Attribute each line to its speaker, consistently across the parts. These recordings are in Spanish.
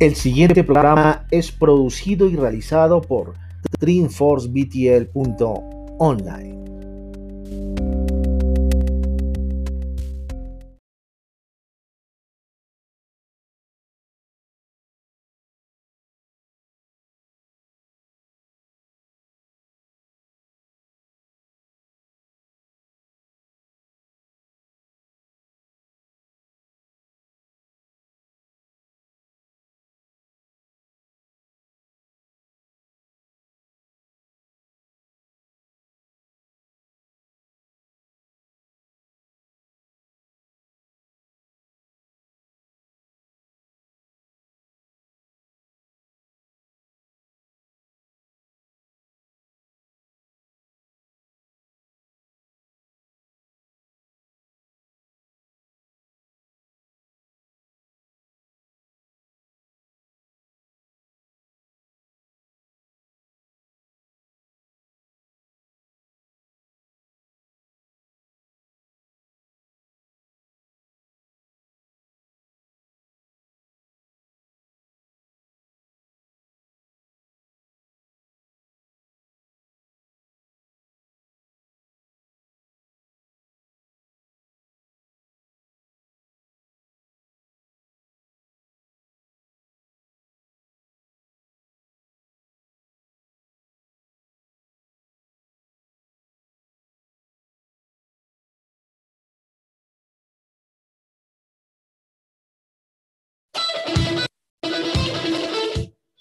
Speaker 1: El siguiente programa es producido y realizado por dreamforcebtl.online.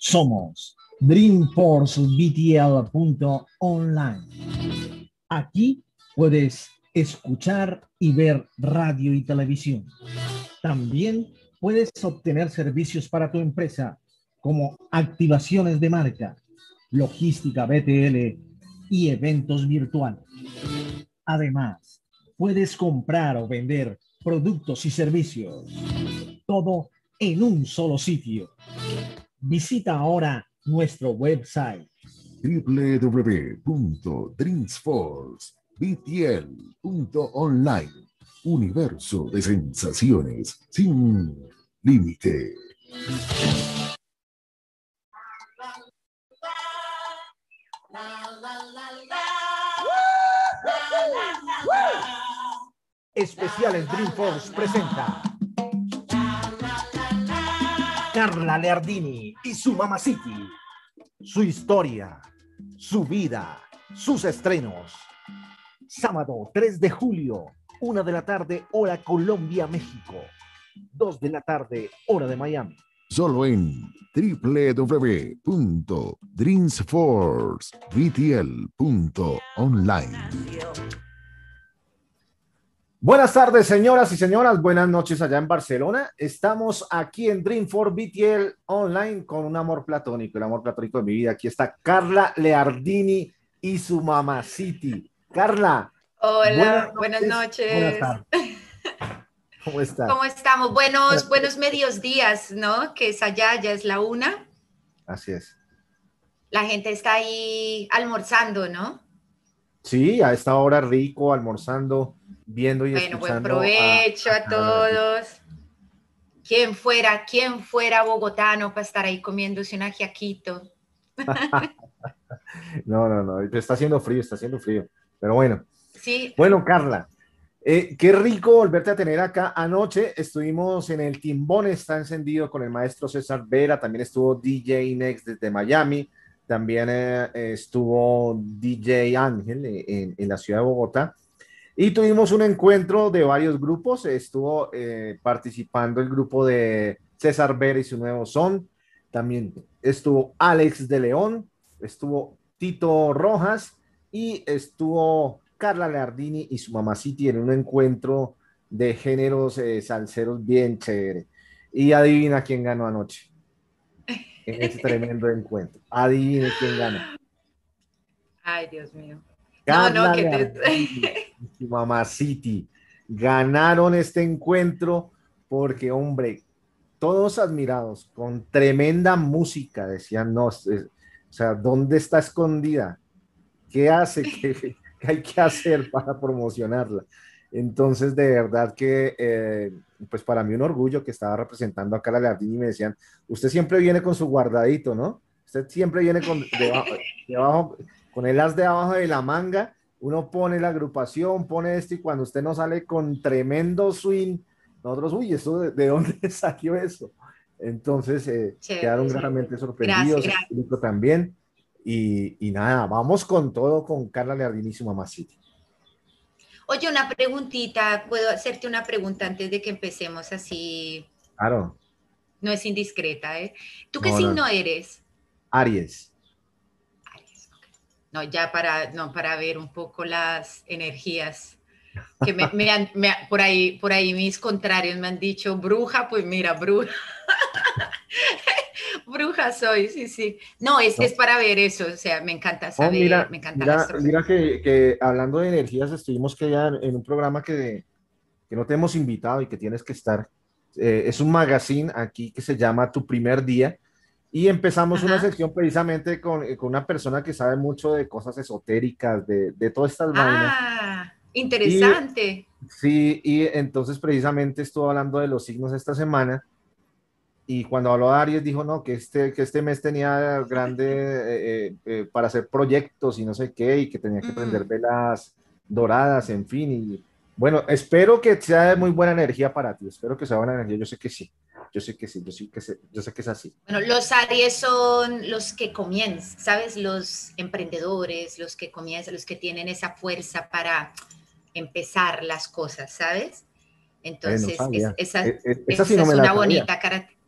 Speaker 1: Somos dreamforcebtl.online. Aquí puedes escuchar y ver radio y televisión. También puedes obtener servicios para tu empresa como activaciones de marca, logística BTL y eventos virtuales. Además, puedes comprar o vender productos y servicios. Todo en un solo sitio Visita ahora nuestro website.
Speaker 2: www.dreamsforcebtl.online Universo de sensaciones sin límite.
Speaker 1: Especiales Dreamforce presenta Carla Leardini y su Mama City. Su historia, su vida, sus estrenos. Sábado 3 de julio, 1 de la tarde, hora Colombia, México. 2 de la tarde, hora de Miami.
Speaker 2: Solo en www.dreamsforcebtl.online.
Speaker 1: Buenas tardes, señoras y señoras. Buenas noches allá en Barcelona. Estamos aquí en Dream for BTL Online con un amor platónico, el amor platónico de mi vida. Aquí está Carla Leardini y su mamá City. Carla.
Speaker 3: Hola, buenas noches. Buenas,
Speaker 1: tardes. ¿Cómo estás?
Speaker 3: ¿Cómo estamos? Buenos, buenos medios días, ¿no? Que es allá, ya es la una.
Speaker 1: Así es.
Speaker 3: La gente está ahí almorzando, ¿no?
Speaker 1: Sí, a esta hora rico, almorzando viendo y
Speaker 3: bueno, buen provecho a, todos. ¿Quién fuera, quién fuera bogotano para estar ahí comiéndose un ajiaquito?
Speaker 1: no, no, no, está haciendo frío, está haciendo frío. Pero bueno.
Speaker 3: Sí.
Speaker 1: Bueno, Carla, eh, qué rico volverte a tener acá. Anoche estuvimos en el Timbón, está encendido con el maestro César Vera, también estuvo DJ Next desde Miami, también eh, estuvo DJ Ángel eh, en, la ciudad de Bogotá. Y tuvimos un encuentro de varios grupos. Estuvo eh, participando el grupo de César Vera y su nuevo son. También estuvo Alex de León, estuvo Tito Rojas y estuvo Carla Leardini y su mamá City en un encuentro de géneros eh, salseros bien chévere. Y adivina quién ganó anoche en ese tremendo encuentro. Adivine quién ganó.
Speaker 3: Ay, Dios mío
Speaker 1: no, no, que te... Mamá City ganaron este encuentro porque, hombre, todos admirados, con tremenda música, decían, no, o sea, ¿dónde está escondida? ¿Qué hace? ¿Qué, hay que hacer para promocionarla? Entonces, de verdad que, eh, pues para mí un orgullo que estaba representando a Carla Leardini y me decían, usted siempre viene con su guardadito, ¿no? Usted siempre viene con, debajo, con el as de abajo de la manga, uno pone la agrupación, pone esto y cuando usted no sale con tremendo swing, nosotros, uy, ¿eso de, dónde salió eso? Entonces, eh, quedaron realmente sorprendidos, el público también. Y, y, nada, vamos con todo con Carla Leardini y su mamá City.
Speaker 3: Oye, una preguntita, ¿puedo hacerte una pregunta antes de que empecemos así?
Speaker 1: Claro.
Speaker 3: No es indiscreta, ¿eh? ¿Tú qué signo eres?
Speaker 1: Aries.
Speaker 3: Aries, No, ya para, no, para ver un poco las energías. Que me, me por, ahí, por ahí mis contrarios me han dicho, bruja, pues mira, bruja. Bruja soy, sí, sí. No, es, es para ver eso, o sea, me encanta saber,
Speaker 1: mira,
Speaker 3: me encanta
Speaker 1: mira, mira que, que, hablando de energías, estuvimos que ya en un programa que, que no te hemos invitado y que tienes que estar. Eh, es un magazine aquí que se llama Tu Primer Día y empezamos una sección precisamente con, con, una persona que sabe mucho de cosas esotéricas, de, de todas estas
Speaker 3: ah, interesante.
Speaker 1: sí, y entonces precisamente estuvo hablando de los signos esta semana y cuando habló a Aries dijo, no, que este, que este mes tenía grande eh, eh, eh, para hacer proyectos y no sé qué, y que tenía que prender velas doradas, en fin. Y bueno, espero que sea de muy buena energía para ti, espero que sea buena energía, yo sé que sí, yo sé que sí, yo, sí que sé, yo sé que es así.
Speaker 3: Bueno, los Aries son los que comienzan, ¿sabes? Los emprendedores, los que comienzan, los que tienen esa fuerza para empezar las cosas, ¿sabes? Entonces, esa, es, una bonita característica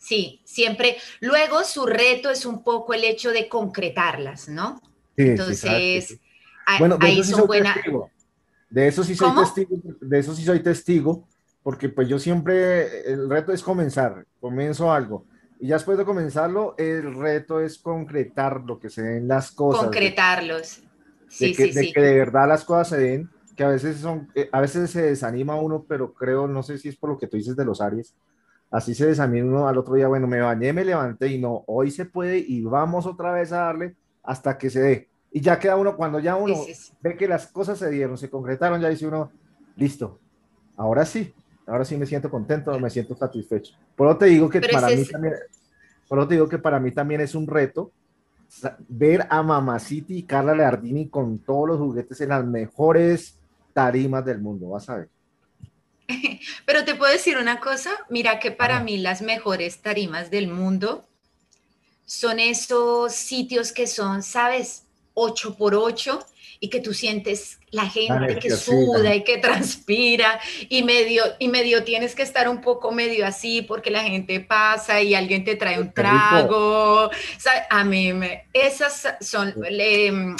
Speaker 3: Sí, siempre. Luego su reto es un poco el hecho de concretarlas, ¿no? Entonces,
Speaker 1: bueno, de ahí eso sí son Testigo. De eso sí soy testigo, de eso sí soy testigo, porque pues yo siempre, el reto es comenzar, comienzo algo. Y ya después de comenzarlo, el reto es concretar lo que se den las cosas.
Speaker 3: Concretarlos.
Speaker 1: Sí, de, que, sí, de que de verdad las cosas se den, que a veces son, eh, a veces se desanima uno, pero creo, no sé si es por lo que tú dices de los Aries, Así se desanima uno al otro día, bueno, me bañé, me levanté y no, hoy se puede y vamos otra vez a darle hasta que se dé. Y ya queda uno, cuando ya uno ve que las cosas se dieron, se concretaron, ya dice uno, listo, ahora sí, ahora sí me siento contento, me siento satisfecho. Por eso te digo que para mí también, por eso te digo que para mí también es un reto ver a Mamacity y Carla Leardini con todos los juguetes en las mejores tarimas del mundo, vas a ver.
Speaker 3: Pero te puedo decir una cosa, mira que para mí las mejores tarimas del mundo son esos sitios que son, ¿sabes? 8 por 8 y que tú sientes la gente que suda y que transpira y medio, y medio tienes que estar un poco medio así porque la gente pasa y alguien te trae un trago. A mí me, esas son,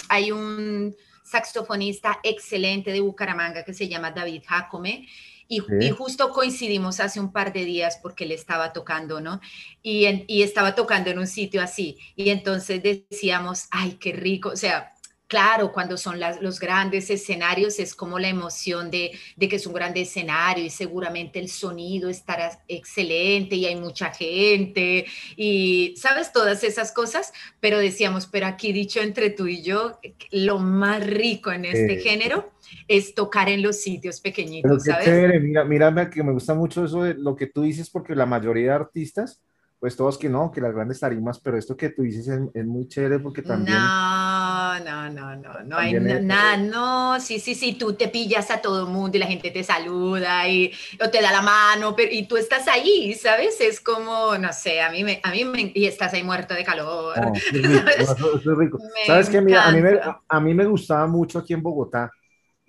Speaker 3: hay un saxofonista excelente de Bucaramanga que se llama David Jacome y, justo coincidimos hace un par de días porque le estaba tocando, ¿no? Y, y estaba tocando en un sitio así. Y entonces decíamos, ay, qué rico. O sea, claro, cuando son las, los grandes escenarios es como la emoción de, de, que es un gran escenario y seguramente el sonido estará excelente y hay mucha gente y sabes todas esas cosas, pero decíamos, pero aquí dicho entre tú y yo, lo más rico en este género es tocar en los sitios pequeñitos,
Speaker 1: ¿sabes? Chévere. Mira, mira, que me gusta mucho eso de lo que tú dices, porque la mayoría de artistas, pues todos que no, que las grandes tarimas, pero esto que tú dices es, muy chévere porque también...
Speaker 3: No, no, no, no, no hay nada, no, sí, sí, sí, tú te pillas a todo el mundo y la gente te saluda y o te da la mano, pero, y tú estás ahí, ¿sabes? Es como, no sé, a mí me, a mí me, y estás ahí muerto de calor.
Speaker 1: rico, ¿Sabes qué? Mira, a mí, me, a mí me gustaba mucho aquí en Bogotá,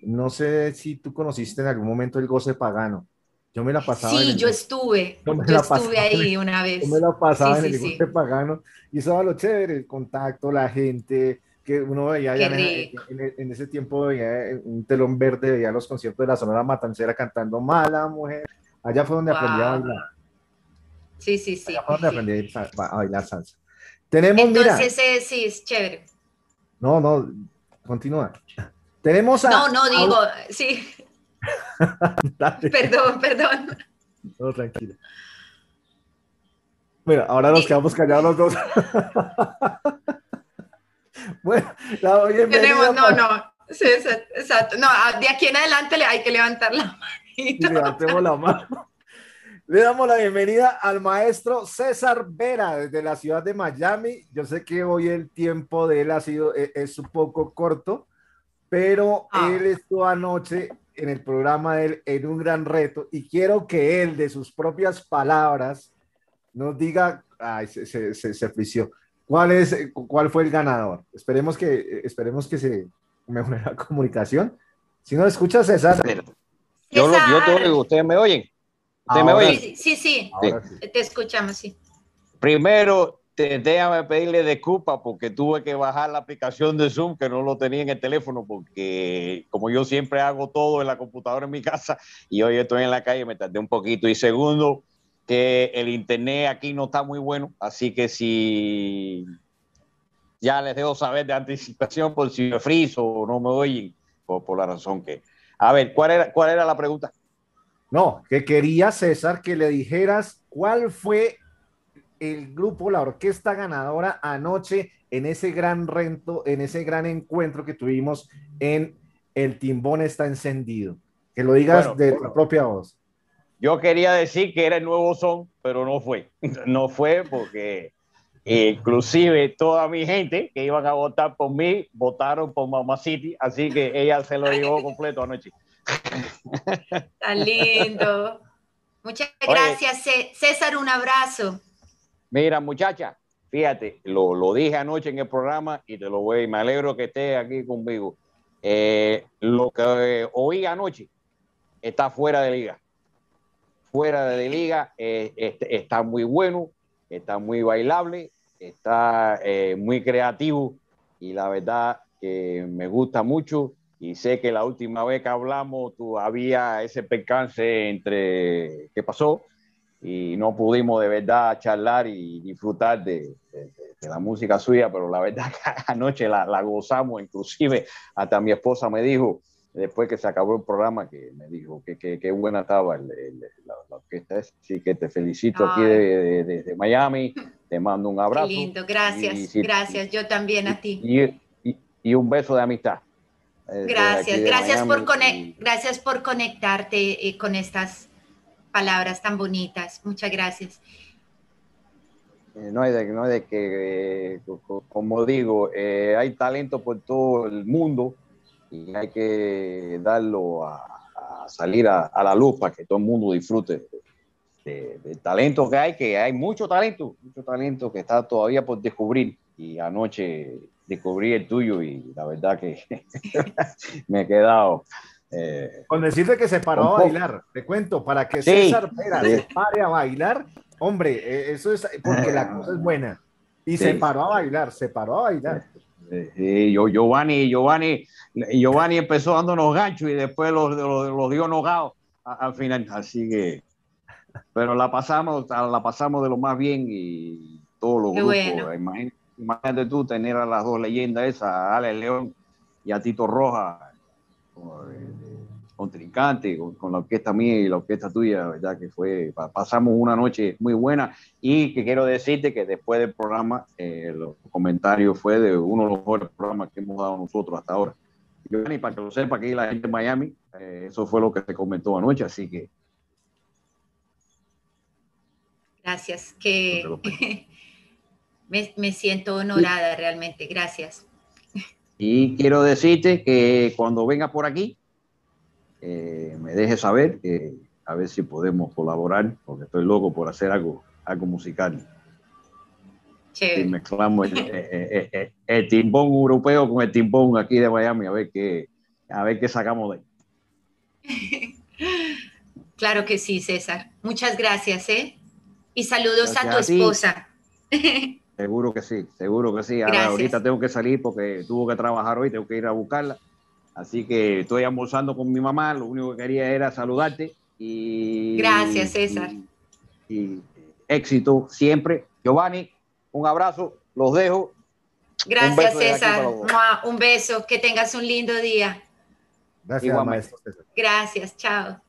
Speaker 1: no sé si tú conociste en algún momento el goce pagano. Yo me la pasaba.
Speaker 3: Sí, yo estuve. Yo, estuve ahí una vez.
Speaker 1: Yo me la pasaba en el goce pagano. Y eso era lo chévere, el contacto, la gente, que uno veía en, en, ese tiempo, veía un telón verde, veía los conciertos de la Sonora Matancera cantando Mala Mujer. Allá fue donde aprendí a bailar.
Speaker 3: Sí, sí, sí.
Speaker 1: Allá fue donde aprendí a bailar salsa. Tenemos,
Speaker 3: Entonces, mira, sí, es chévere.
Speaker 1: No, no, continúa. Tenemos a.
Speaker 3: No, no, digo, sí. perdón, perdón.
Speaker 1: No, tranquilo. Bueno, ahora nos quedamos callados los dos. bueno, la
Speaker 3: Tenemos, no, no. Sí, exacto. No, de aquí en adelante le hay que levantar la manito.
Speaker 1: levantemos la mano. Le damos la bienvenida al maestro César Vera desde la ciudad de Miami. Yo sé que hoy el tiempo de él ha sido, e, es, un poco corto, pero ah. él estuvo anoche en el programa de él en un gran reto y quiero que él de sus propias palabras nos diga, ay, se, se, se, se ¿cuál, es, ¿cuál fue el ganador? Esperemos que, esperemos que se mejore la comunicación. Si no escucha César.
Speaker 4: Yo, lo, yo te oigo, ¿ustedes me oyen? ¿Ustedes me oyen?
Speaker 3: Sí, sí, sí. te escuchamos, sí.
Speaker 4: Primero, te, déjame pedirle disculpas porque tuve que bajar la aplicación de Zoom que no lo tenía en el teléfono porque como yo siempre hago todo en la computadora en mi casa y hoy estoy en la calle me tardé un poquito. Y segundo que el internet aquí no está muy bueno así que si ya les dejo saber de anticipación por si me friso o no me oyen por, por la razón que a ver cuál era cuál era la pregunta
Speaker 1: no que quería César que le dijeras cuál fue el grupo, la orquesta ganadora anoche en ese gran rento, en ese gran encuentro que tuvimos en El Timbón está encendido. Que lo digas de tu propia voz.
Speaker 4: Yo quería decir que era el nuevo son, pero no fue. No fue porque inclusive toda mi gente que iban a votar por mí votaron por Mama City, así que ella se lo llevó completo anoche.
Speaker 3: Tan lindo. Muchas gracias, César. Un abrazo.
Speaker 4: Mira, muchacha, fíjate, lo, lo, dije anoche en el programa y te lo voy, me alegro que estés aquí conmigo. Eh, lo que oí anoche está fuera de liga. Fuera de liga, eh, este, está muy bueno, está muy bailable, está eh, muy creativo y la verdad que me gusta mucho y sé que la última vez que hablamos tú, había ese percance entre qué pasó y no pudimos de verdad charlar y disfrutar de, la música suya, pero la verdad que anoche la, la, gozamos, inclusive hasta mi esposa me dijo, después que se acabó el programa, que me dijo que qué buena estaba la, orquesta, así que te felicito aquí desde de, Miami, te mando un abrazo.
Speaker 3: Qué lindo, gracias, gracias, yo también a ti.
Speaker 4: Y, y, un beso de amistad.
Speaker 3: Eh, gracias, gracias por, gracias por conectarte eh, con estas palabras tan bonitas. Muchas gracias.
Speaker 4: Eh, no hay de, no de que, eh, como digo, eh, hay talento por todo el mundo y hay que darlo a, salir a, la luz para que todo el mundo disfrute del talento que hay, que hay mucho talento, mucho talento que está todavía por descubrir. Y anoche descubrí el tuyo y la verdad que me he quedado
Speaker 1: eh, Con decirte que se paró a bailar, te cuento, para que César Pera se pare a bailar, hombre, eh, eso es porque la cosa es buena. Y se paró a bailar, se paró a bailar.
Speaker 4: yo, Giovanni, Giovanni, Giovanni empezó dando unos ganchos y después los, los, dio nogados al final. Así que, pero la pasamos, la pasamos de lo más bien y todos los grupos. Imagínate, tú tener a las dos leyendas esas, a Ale León y a Tito Roja contrincante, con, con, la orquesta mía y la orquesta tuya, verdad que fue, pasamos una noche muy buena y que quiero decirte que después del programa, eh, los comentarios fue de uno de los mejores programas que hemos dado nosotros hasta ahora. Y para que lo sepa, aquí la gente de Miami, eh, eso fue lo que se comentó anoche, así que...
Speaker 3: Gracias, que me, me, siento honorada realmente, gracias.
Speaker 4: Y quiero decirte que cuando venga por aquí, eh, me deje saber, que a ver si podemos colaborar, porque estoy loco por hacer algo, algo musical. Y mezclamos el, el, timbón europeo con el timbón aquí de Miami, a ver qué, a ver qué sacamos de
Speaker 3: ahí. Claro que sí, César. Muchas gracias, ¿eh? Y saludos a tu esposa.
Speaker 4: Seguro que sí, seguro que sí. ahorita tengo que salir porque tuvo que trabajar hoy, tengo que ir a buscarla. Así que estoy almorzando con mi mamá, lo único que quería era saludarte y...
Speaker 3: Gracias, César.
Speaker 4: Y, éxito siempre. Giovanni, un abrazo, los dejo.
Speaker 3: Gracias, César. Un beso, que tengas un lindo día.
Speaker 1: Gracias, maestro
Speaker 3: Gracias, chao.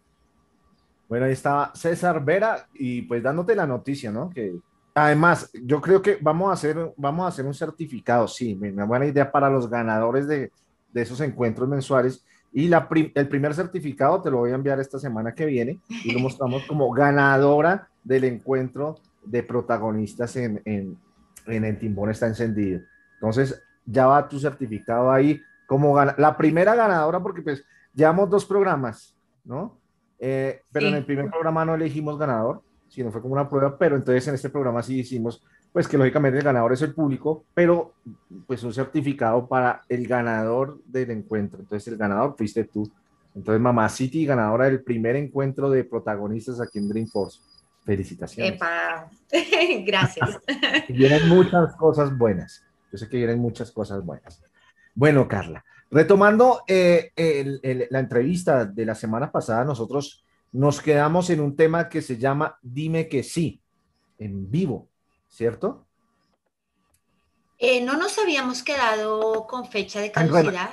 Speaker 1: Bueno, ahí estaba César Vera y pues dándote la noticia, ¿no? Que además, yo creo que vamos a hacer, vamos a hacer un certificado, sí, una buena idea para los ganadores de, de esos encuentros mensuales. Y la el primer certificado te lo voy a enviar esta semana que viene y lo mostramos como ganadora del encuentro de protagonistas en, en, en El Timbón está encendido. Entonces, ya va tu certificado ahí como la primera ganadora, porque pues llevamos dos programas, ¿no? Eh, pero en el primer programa no elegimos ganador, sino fue como una prueba, pero entonces en este programa sí hicimos, pues que lógicamente el ganador es el público, pero pues un certificado para el ganador del encuentro. Entonces el ganador fuiste tú. Entonces Mamá City, ganadora del primer encuentro de protagonistas aquí en Dreamforce. Felicitaciones.
Speaker 3: Epa. Gracias.
Speaker 1: vienen muchas cosas buenas. Yo sé que vienen muchas cosas buenas. Bueno, Carla, retomando eh, la entrevista de la semana pasada, nosotros nos quedamos en un tema que se llama Dime que sí, en vivo, ¿cierto?
Speaker 3: Eh, no nos habíamos quedado con fecha de caducidad.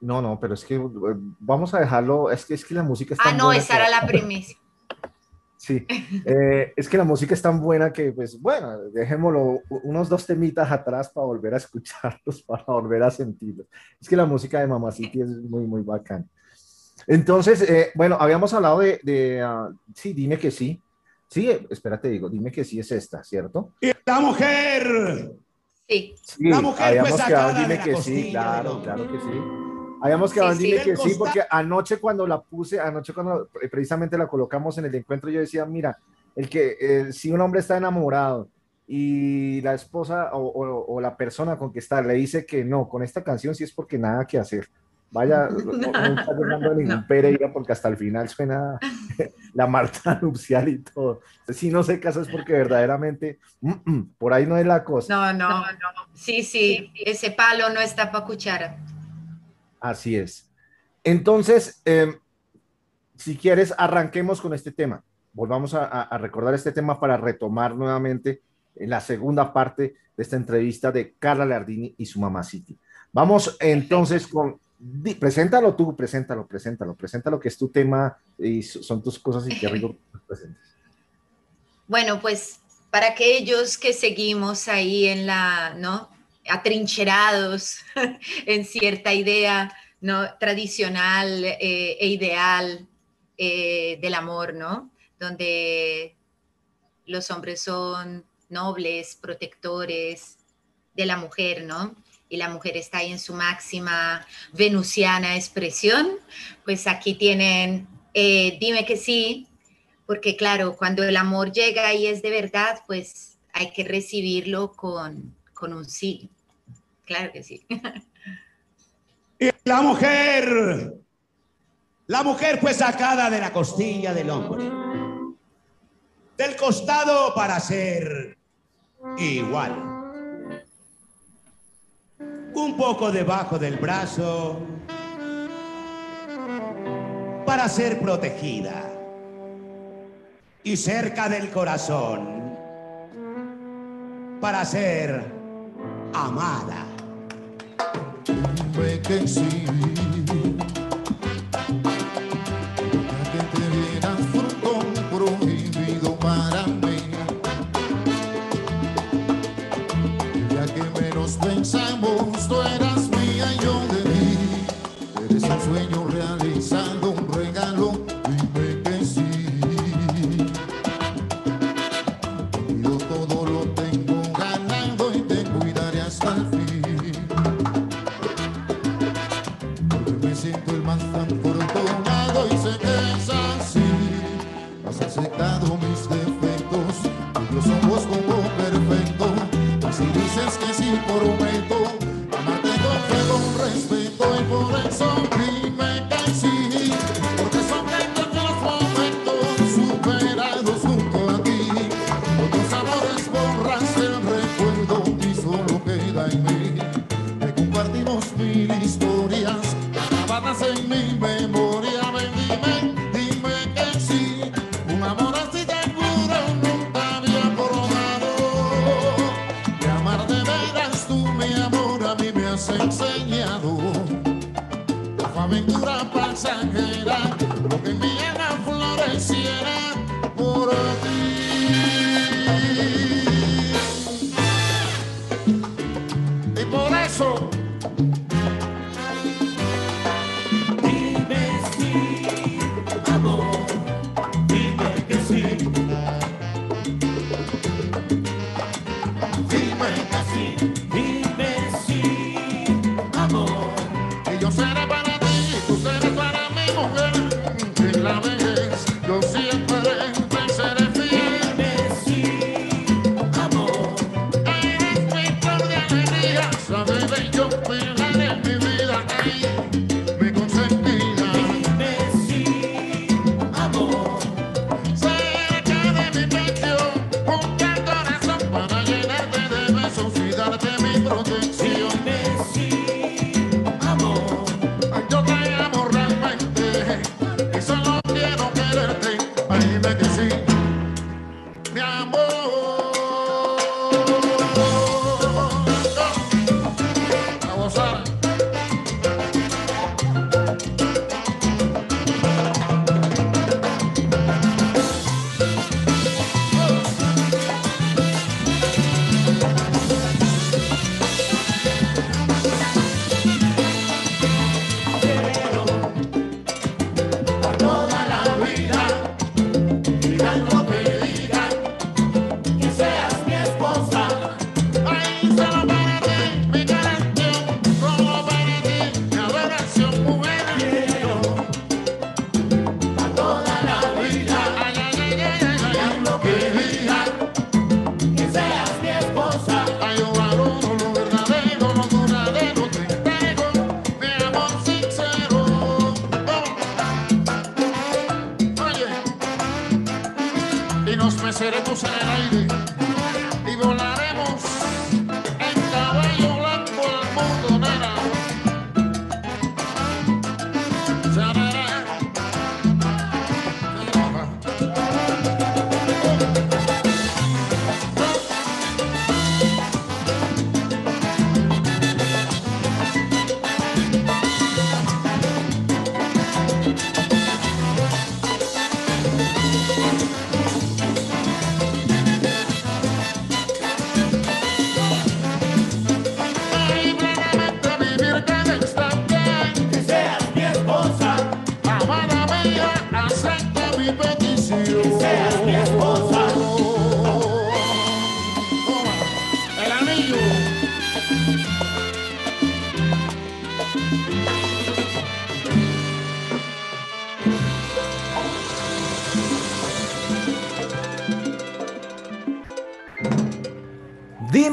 Speaker 1: No, no, pero es que eh, vamos a dejarlo, es que, es que la música está...
Speaker 3: Ah, no, esa era la primicia.
Speaker 1: Sí, eh, es que la música es tan buena que, pues, bueno, dejémoslo unos dos temitas atrás para volver a escucharlos, para volver a sentirlos. Es que la música de Mamacity es muy, muy bacana. Entonces, eh, bueno, habíamos hablado de, de ah, sí, dime que sí. Sí, espérate, digo, dime que sí es esta, ¿cierto?
Speaker 5: Y la mujer.
Speaker 3: Sí.
Speaker 1: la mujer habíamos quedado, dime que sí, claro, claro que sí. Habíamos quedado en Dime que sí, porque anoche cuando la puse, anoche cuando precisamente la colocamos en el encuentro, yo decía, mira, el que eh, si un hombre está enamorado y la esposa o, la persona con que está le dice que no, con esta canción sí es porque nada que hacer. Vaya, no, está llegando ningún Pereira porque hasta el final suena la Marta nupcial y todo. Si no se casa es porque verdaderamente mm, mm, por ahí no es la cosa.
Speaker 3: No, no, no. Sí, sí, ese palo no está para cuchara.
Speaker 1: Así es. Entonces, em, si quieres, arranquemos con este tema. Volvamos a, recordar este tema para retomar nuevamente en la segunda parte de esta entrevista de Carla Lardini y su mamá City. Vamos entonces con, preséntalo tú, preséntalo, preséntalo, preséntalo que es tu tema y son tus cosas y qué rico presentes.
Speaker 3: Bueno, pues para aquellos que seguimos ahí en la, ¿no? atrincherados en cierta idea ¿no? tradicional eh, e ideal eh, del amor, ¿no? Donde los hombres son nobles, protectores de la mujer, ¿no? Y la mujer está ahí en su máxima venusiana expresión, pues aquí tienen, eh, dime que sí, porque claro, cuando el amor llega y es de verdad, pues hay que recibirlo con, con un sí. Claro que sí.
Speaker 5: Y la mujer, la mujer fue sacada de la costilla del hombre, del costado para ser igual. Un poco debajo del brazo para ser protegida. Y cerca del corazón para ser amada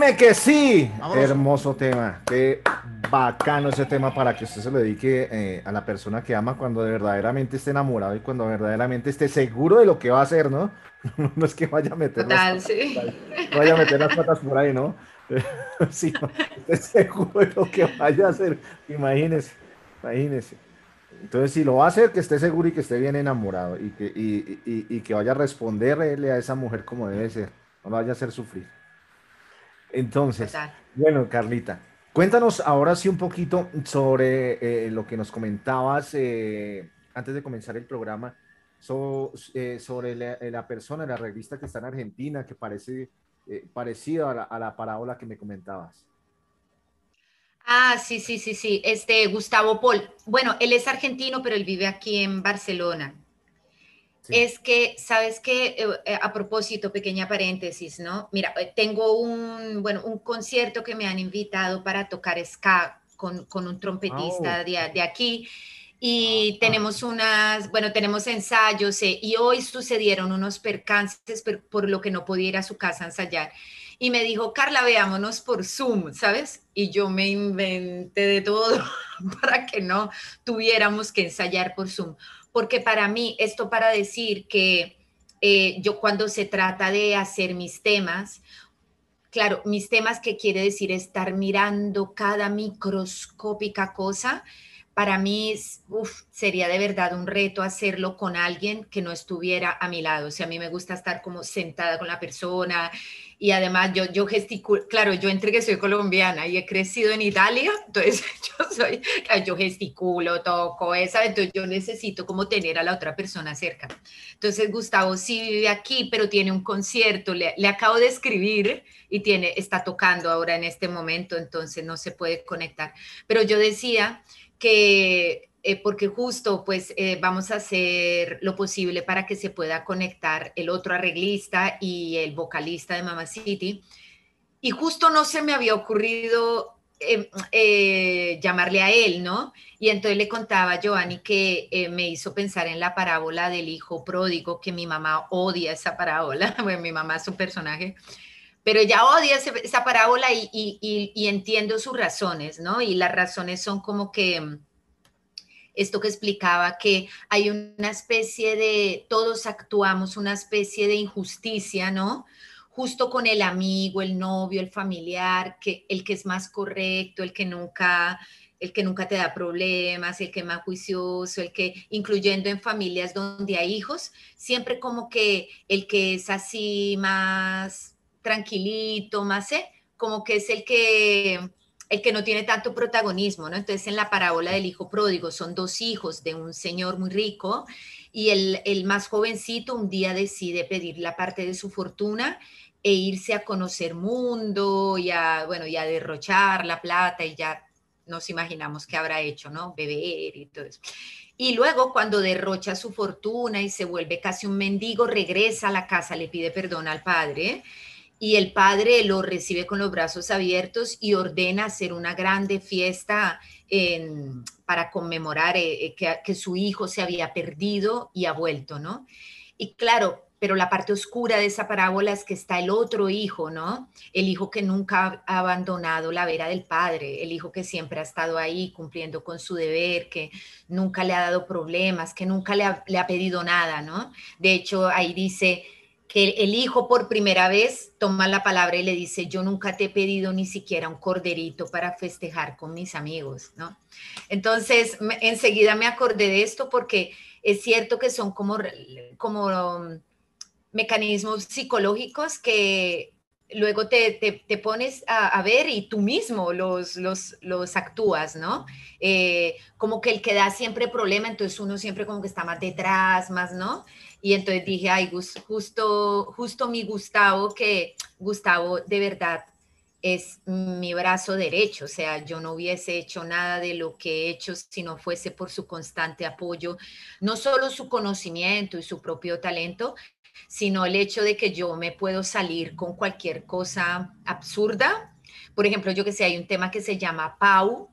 Speaker 2: Dime que sí.
Speaker 1: Hermoso tema. Qué bacano ese tema para que usted se lo dedique eh, a la persona que ama cuando de verdaderamente esté enamorado y cuando verdaderamente esté seguro de lo que va a hacer, ¿no? No es que vaya a meter
Speaker 3: Total,
Speaker 1: las,
Speaker 3: sí.
Speaker 1: no vaya a meter las patas por ahí, ¿no? Sí, no, esté seguro de lo que vaya a hacer. Imagínese, imagínese. Entonces, si lo va a hacer, que esté seguro y que esté bien enamorado y que, y, y- y que vaya a responderle a esa mujer como debe ser. No lo vaya a hacer sufrir. Entonces,
Speaker 3: Total.
Speaker 1: bueno, Carlita, cuéntanos ahora sí un poquito sobre eh, lo que nos comentabas eh, antes de comenzar el programa, so- eh, sobre la, la persona, la revista que está en Argentina, que parece parecida a la, a la parábola que me comentabas.
Speaker 3: Ah, sí, sí, sí, sí. Este Gustavo Paul. Bueno, él es argentino, pero él vive aquí en Barcelona.
Speaker 1: Sí.
Speaker 3: Es que, ¿sabes qué? Eh, eh, a propósito, pequeña paréntesis, ¿no? Mira, eh, tengo un, bueno, un concierto que me han invitado para tocar ska con, con un trompetista
Speaker 1: Oh.
Speaker 3: de, de aquí y
Speaker 1: Ah.
Speaker 3: tenemos unas, bueno, tenemos ensayos eh, y hoy sucedieron unos percances per- por lo que no podía ir a su casa a ensayar. Y me dijo, Carla, veámonos por Zoom, ¿sabes? Y yo me inventé de todo para que no tuviéramos que ensayar por Zoom porque para mí, esto para decir que eh, yo cuando se trata de hacer mis temas, claro, mis temas que quiere decir estar mirando cada microscópica cosa, para mí uf, sería de verdad un reto hacerlo con alguien que no estuviera a mi lado. O sea, a mí me gusta estar como sentada con la persona y además yo, yo gesticulo, claro, yo entre que soy colombiana y he crecido en Italia, entonces yo soy, yo gesticulo, toco, esa, entonces yo necesito como tener a la otra persona cerca. Entonces Gustavo sí vive aquí, pero tiene un concierto, le, le acabo de escribir y tiene, está tocando ahora en este momento, entonces no se puede conectar. Pero yo decía que eh, porque justo pues eh, vamos a hacer lo posible para que se pueda conectar el otro arreglista y el vocalista de Mama City. Y justo no se me había ocurrido eh, eh, llamarle a él, ¿no? Y entonces le contaba a Giovanni que me hizo pensar en la parábola del hijo pródigo, que mi mamá odia esa parábola, bueno, mi mamá es un personaje, pero ella odia esa parábola y, entiendo sus razones, ¿no? Y las razones son como que esto que explicaba, que hay una especie de, todos actuamos una especie de injusticia, ¿no? Justo con el amigo, el novio, el familiar, que el que es más correcto, el que nunca el que nunca te da problemas, el que es más juicioso, el que, incluyendo en familias donde hay hijos, siempre como que el que es así más tranquilito, más, ¿eh? como que es el que, el que no tiene tanto protagonismo, ¿no? Entonces en la parábola del hijo pródigo son dos hijos de un señor muy rico y el, el más jovencito un día decide pedir la parte de su fortuna e irse a conocer mundo y a, bueno, y a derrochar la plata y ya nos imaginamos qué habrá hecho, ¿no? Beber y todo eso. Y luego cuando derrocha su fortuna y se vuelve casi un mendigo, regresa a la casa, le pide perdón al padre y el padre lo recibe con los brazos abiertos y ordena hacer una grande fiesta para conmemorar eh, eh, que, su hijo se había perdido y ha vuelto, ¿no? Y claro, pero la parte oscura de esa parábola es que está el otro hijo, ¿no? El hijo que nunca ha abandonado la vera del padre, el hijo que siempre ha estado ahí cumpliendo con su deber, que nunca le ha dado problemas, que nunca le ha pedido nada, ¿no? De hecho, ahí dice que el hijo por primera vez toma la palabra y le dice, yo nunca te he pedido ni siquiera un corderito para festejar con mis amigos, ¿no? Entonces, enseguida me acordé de esto porque es cierto que son como, como um, mecanismos psicológicos que luego te, pones a, ver y tú mismo los, los, los actúas, ¿no? Eh, como que el que da siempre problema, entonces uno siempre como que está más detrás, más, ¿no? Y entonces dije, ay, justo, justo mi Gustavo, que Gustavo de verdad es mi brazo derecho, o sea, yo no hubiese hecho nada de lo que he hecho si no fuese por su constante apoyo, no solo su conocimiento y su propio talento, sino el hecho de que yo me puedo salir con cualquier cosa absurda. Por ejemplo, yo que sé, hay un tema que se llama Pau,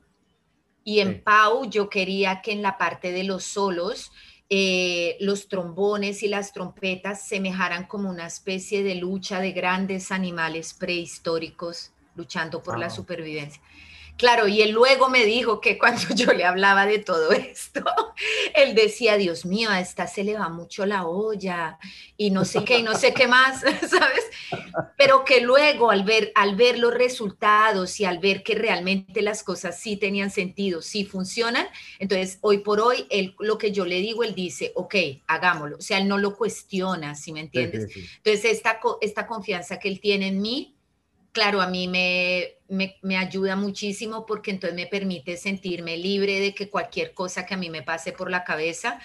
Speaker 3: y en Pau yo quería que en la parte de los solos eh, los trombones y las trompetas semejaran como una especie de lucha de grandes animales prehistóricos luchando por la supervivencia. Claro, y él luego me dijo que cuando yo le hablaba de todo esto, él decía, Dios mío, a esta se le va mucho la olla y no sé qué, y no sé qué más, ¿sabes? Pero que luego al ver, al ver los resultados y al ver que realmente las cosas sí tenían sentido, sí funcionan, entonces hoy por hoy, él, lo que yo le digo, él dice, ok, hagámoslo. O sea, él no lo cuestiona, ¿sí me entiendes? Entonces, esta, esta confianza que él tiene en mí, claro, a mí me, me, ayuda muchísimo porque entonces me permite sentirme libre de que cualquier cosa que a mí me pase por la cabeza,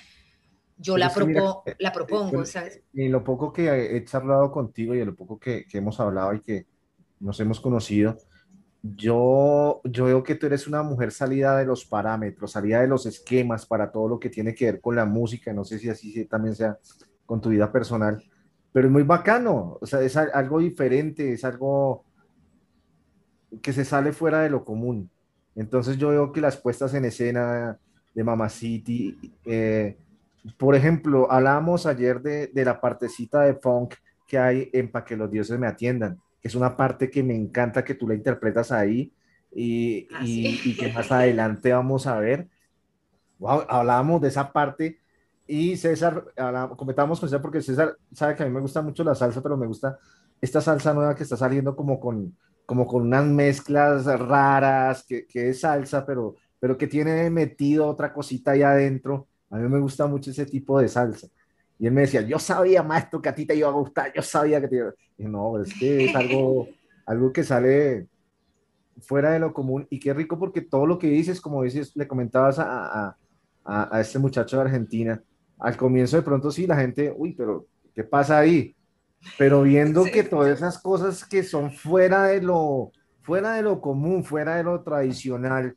Speaker 3: yo la, eh, la propongo.
Speaker 1: ¿sabes? En lo poco que he charlado contigo y en lo poco que, que, hemos hablado y que nos hemos conocido, yo, yo veo que tú eres una mujer salida de los parámetros, salida de los esquemas para todo lo que tiene que ver con la música. No sé si así también sea con tu vida personal, pero es muy bacano. O sea, es algo diferente, es algo que se sale fuera de lo común. Entonces yo veo que las puestas en escena de Mama City, eh, por ejemplo, hablábamos ayer de, de, la partecita de funk que hay en Pa' que los dioses me atiendan, que es una parte que me encanta que tú la interpretas ahí y, ah, y, que más adelante vamos a ver. Wow, hablábamos de esa parte y César, comentamos con César porque César sabe que a mí me gusta mucho la salsa, pero me gusta esta salsa nueva que está saliendo como con, como con unas mezclas raras, que, que, es salsa, pero, pero que tiene metido otra cosita ahí adentro. A mí me gusta mucho ese tipo de salsa. Y él me decía, yo sabía, maestro, que a ti te iba a gustar, yo sabía que te iba a... Y no, es que es algo, algo que sale fuera de lo común y qué rico porque todo lo que dices, como dices, le comentabas a, a, a, a este muchacho de Argentina, al comienzo de pronto sí, la gente, uy, pero ¿qué pasa ahí? Pero viendo que todas esas cosas que son fuera de lo fuera de lo común, fuera de lo tradicional,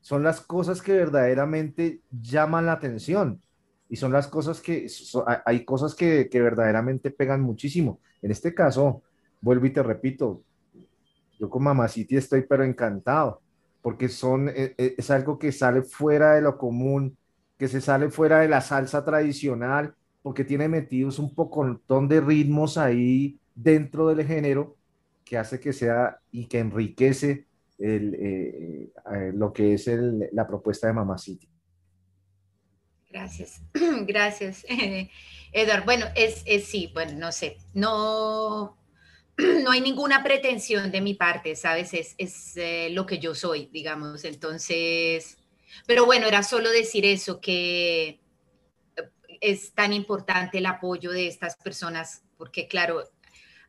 Speaker 1: son las cosas que verdaderamente llaman la atención y son las cosas que hay cosas que, que verdaderamente pegan muchísimo. En este caso, vuelvo y te repito, yo con Mamacity estoy pero encantado porque son e, e, es algo que sale fuera de lo común, que se sale fuera de la salsa tradicional porque tiene metidos un pocotón de ritmos ahí dentro del género que hace que sea y que enriquece eh, eh, lo que es la propuesta de Mamá City.
Speaker 3: Gracias, gracias, Edward. Bueno, es, sí, bueno, no sé, no, no hay ninguna pretensión de mi parte, ¿sabes? Es, es eh, lo que yo soy, digamos. Entonces, pero bueno, era solo decir eso, que es tan importante el apoyo de estas personas, porque claro,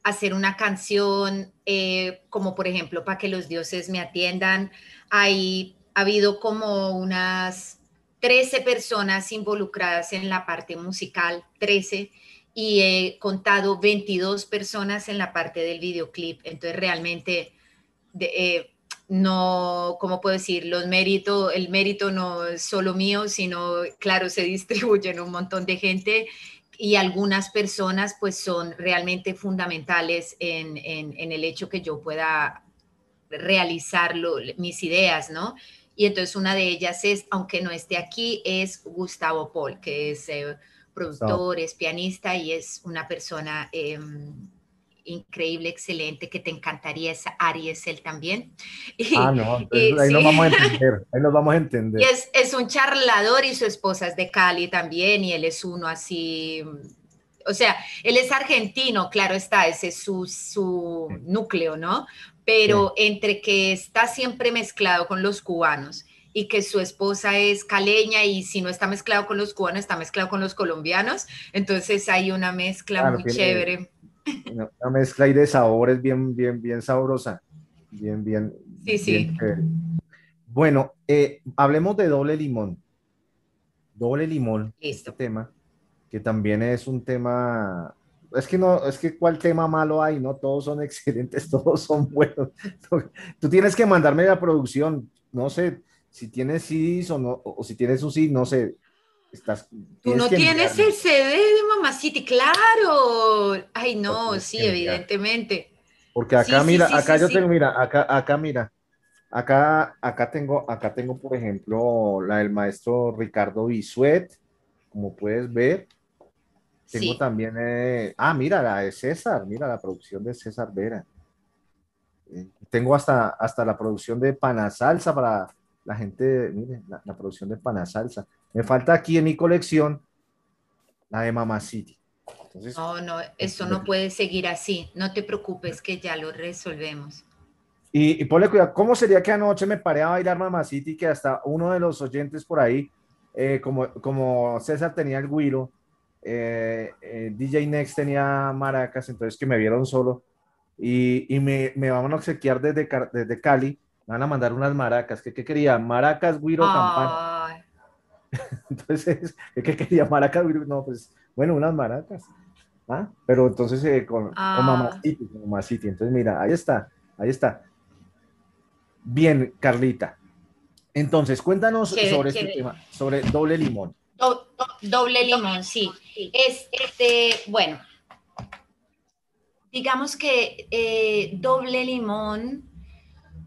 Speaker 3: hacer una canción eh, como por ejemplo para que los dioses me atiendan, hay, ha habido como unas 13 personas involucradas en la parte musical, 13, y he contado 22 personas en la parte del videoclip, entonces realmente... Eh, no, ¿cómo puedo decir? Los méritos, el mérito no es solo mío, sino, claro, se distribuyen un montón de gente y algunas personas pues son realmente fundamentales en, el hecho que yo pueda realizar mis ideas, ¿no? Y entonces una de ellas es, aunque no esté aquí, es Gustavo Paul, que es eh, productor, es pianista y es una persona... Em, increíble, excelente, que te encantaría esa Aries él también.
Speaker 1: ah, no, ahí nos vamos a entender, ahí nos vamos a entender.
Speaker 3: Y es, es, un charlador y su esposa es de Cali también y él es uno así O sea, él es argentino, claro está, ese es su, su núcleo, ¿no? Pero entre que está siempre mezclado con los cubanos y que su esposa es caleña y si no está mezclado con los cubanos, está mezclado con los colombianos, entonces hay una mezcla
Speaker 1: Claro,
Speaker 3: muy
Speaker 1: tiene-
Speaker 3: chévere.
Speaker 1: Una, una mezcla ahí de sabores bien, bien, bien sabrosa. Bien, bien.
Speaker 3: Sí, sí.
Speaker 1: bien. Bueno, eh, hablemos de doble limón. Doble limón,
Speaker 3: Listo.
Speaker 1: este tema, que también es un tema. Es que no, es que cuál tema malo hay, ¿no? Todos son excelentes, todos son buenos. Tú tienes que mandarme la producción, no sé si tienes CDs o no, o si tienes un CD, no sé. Estás,
Speaker 3: Tú no tienes
Speaker 1: enviarme.
Speaker 3: el CD de Mamá City, claro. Ay, no, sí, evidentemente.
Speaker 1: Porque acá,
Speaker 3: Sí,
Speaker 1: mira,
Speaker 3: sí,
Speaker 1: acá
Speaker 3: sí,
Speaker 1: yo tengo, mira, acá, acá, mira, acá, acá tengo, acá tengo, por ejemplo, la del maestro Ricardo Bisuet, como puedes ver. Tengo también, eh, ah, mira, la de César, mira la producción de César Vera. Eh, tengo hasta, hasta la producción de Panasalsa para la gente, mire, la, la producción de Panasalsa. Me falta aquí en mi colección la de Mama City. Entonces,
Speaker 3: No, no, eso no puede seguir así. No te preocupes que ya lo resolvemos.
Speaker 1: Y, y ponle cuidado, ¿cómo sería que anoche me paré a bailar Mamacita y que hasta uno de los oyentes por ahí, eh, como, como César tenía el güiro, eh, eh, DJ Next tenía maracas, entonces que me vieron solo y, y me, me van a obsequiar desde, desde Cali, me van a mandar unas maracas. ¿Qué, qué quería? Maracas, güiro, campana. Entonces, ¿qué, quería? Maracas, güiro. No, pues, bueno, unas maracas. ¿Ah? Pero entonces eh, con, con
Speaker 3: Ah.
Speaker 1: Mamacity, con. Entonces, mira, ahí está, ahí está. Bien, Carlita. Entonces, cuéntanos sobre este tema, sobre doble limón.
Speaker 3: do- do- doble limón, sí. Este, bueno, digamos que eh, doble limón,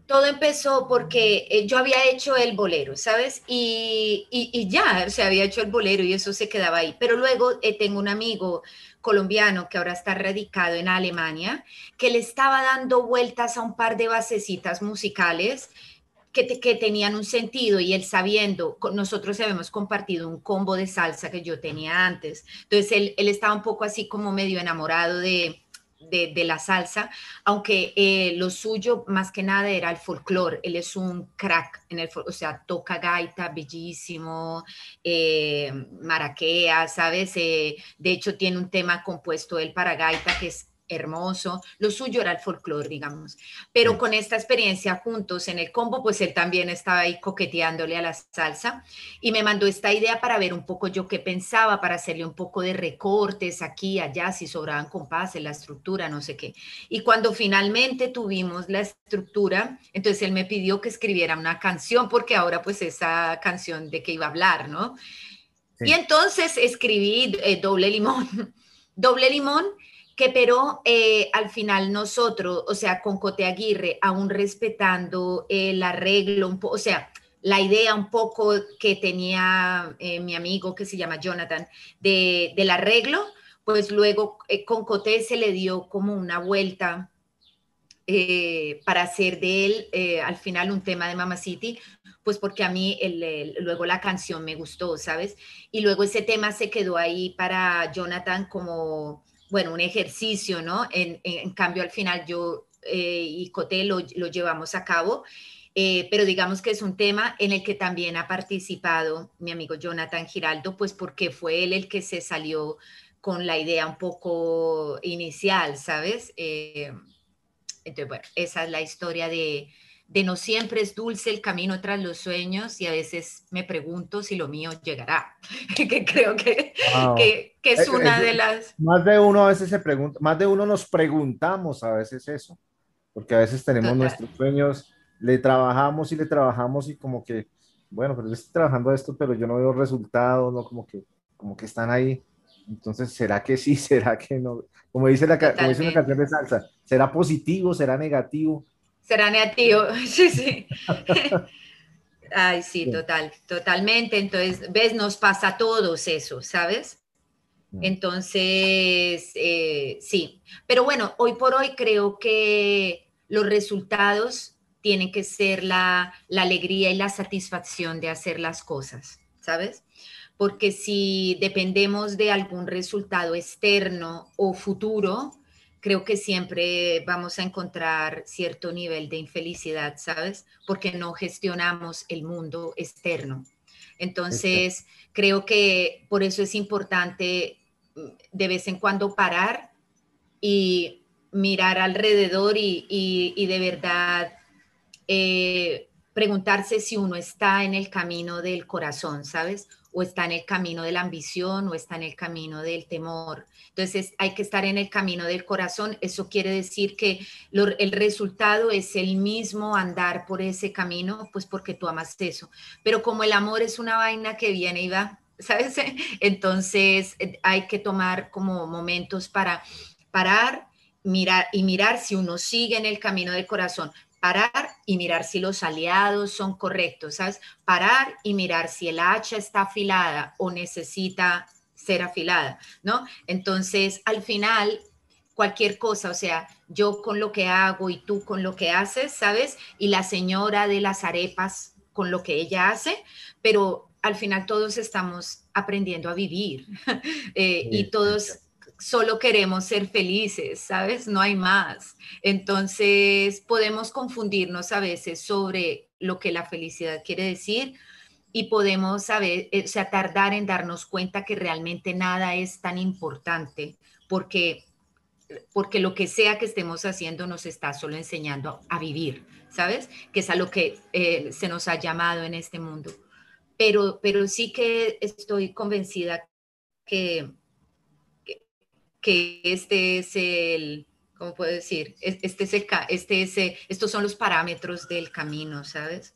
Speaker 3: todo empezó porque eh, yo había hecho el bolero, ¿sabes? Y, y- ya, se había hecho el bolero y eso se quedaba ahí. Pero luego eh, tengo un amigo colombiano que ahora está radicado en Alemania, que le estaba dando vueltas a un par de basecitas musicales que, que tenían un sentido y él sabiendo, nosotros habíamos compartido un combo de salsa que yo tenía antes, entonces él, él estaba un poco así como medio enamorado de, de, la salsa, aunque eh, lo suyo más que nada era el folclore, él es un crack en el o sea, toca gaita bellísimo, eh, maraquea, ¿sabes? Eh, de hecho tiene un tema compuesto él para gaita que es hermoso, lo suyo era el folclore, digamos. Pero con esta experiencia juntos en el combo, pues él también estaba ahí coqueteándole a la salsa y me mandó esta idea para ver un poco yo qué pensaba, para hacerle un poco de recortes aquí, allá, si sobraban compases, la estructura, no sé qué. Y cuando finalmente tuvimos la estructura, entonces él me pidió que escribiera una canción, porque ahora pues esa canción de que iba a hablar, ¿no?
Speaker 1: Sí.
Speaker 3: Y entonces escribí eh, doble limón, doble limón que pero eh, al final nosotros, o sea, con Cote Aguirre, aún respetando el arreglo, un o sea, la idea un poco que tenía eh, mi amigo que se llama Jonathan de, del arreglo, pues luego eh, con Cote se le dio como una vuelta para hacer de él al final un tema de Mama City, pues porque a mí el- luego la canción me gustó, ¿sabes? Y luego ese tema se quedó ahí para Jonathan como, bueno, un ejercicio, ¿no? En, cambio, al final yo eh, y Coté lo, lo llevamos a cabo, eh, pero digamos que es un tema en el que también ha participado mi amigo Jonathan Giraldo, pues porque fue él el que se salió con la idea un poco inicial, ¿sabes? Eh, entonces, bueno, esa es la historia de, de no siempre es dulce el camino tras los sueños y a veces me pregunto si lo mío llegará, que creo que,
Speaker 1: Wow.
Speaker 3: que, que es una
Speaker 1: eh,
Speaker 3: de las...
Speaker 1: Más de uno a veces se pregunta, más de uno nos preguntamos a veces eso, porque a veces tenemos
Speaker 3: Total.
Speaker 1: nuestros sueños, le trabajamos y le trabajamos y como que, bueno, pero yo estoy trabajando esto, pero yo no veo resultados, ¿no? Como que, como que están ahí. Entonces, ¿será que sí? ¿Será que no? Como dice, la, como dice una canción de salsa, ¿será positivo? ¿Será negativo?
Speaker 3: Será negativo, sí, sí. Ay, sí, total, totalmente. Entonces, ves, nos pasa a todos eso, ¿sabes?
Speaker 1: Mm.
Speaker 3: Entonces, eh, sí. Pero bueno, hoy por hoy creo que los resultados tienen que ser la, la alegría y la satisfacción de hacer las cosas, ¿sabes? porque si dependemos de algún resultado externo o futuro, creo que siempre vamos a encontrar cierto nivel de infelicidad, ¿sabes? Porque no gestionamos el mundo externo. Entonces, creo que por eso es importante mm, de vez en cuando parar y mirar alrededor y, de verdad eh, preguntarse si uno está en el camino del corazón, ¿sabes? O está en el camino de la ambición o está en el camino del temor. Entonces hay que estar en el camino del corazón. Eso quiere decir que el resultado es el mismo andar por ese camino, pues porque tú amas eso. Pero como el amor es una vaina que viene y va, ¿sabes? Entonces hay que tomar como momentos para parar mirar y mirar si uno sigue en el camino del corazón, parar y mirar si los aliados son correctos, ¿sabes? Parar y mirar si el hacha está afilada o necesita ser afilada, ¿no? Entonces, al final, cualquier cosa, o sea, yo con lo que hago y tú con lo que haces, ¿sabes? Y la señora de las arepas con lo que ella hace, pero al final todos estamos aprendiendo a vivir eh, y todos solo queremos ser felices, ¿sabes? No hay más. Entonces podemos confundirnos a veces sobre lo que la felicidad quiere decir y podemos saber, eh, o sea, tardar en darnos cuenta que realmente nada es tan importante porque porque lo que sea que estemos haciendo nos está solo enseñando a vivir, ¿sabes? Que es a lo que eh, se nos ha llamado en este mundo. Pero, pero sí que estoy convencida que, que este es el, ¿cómo puedo decir? Este es el, este es estos son los parámetros del camino, ¿sabes?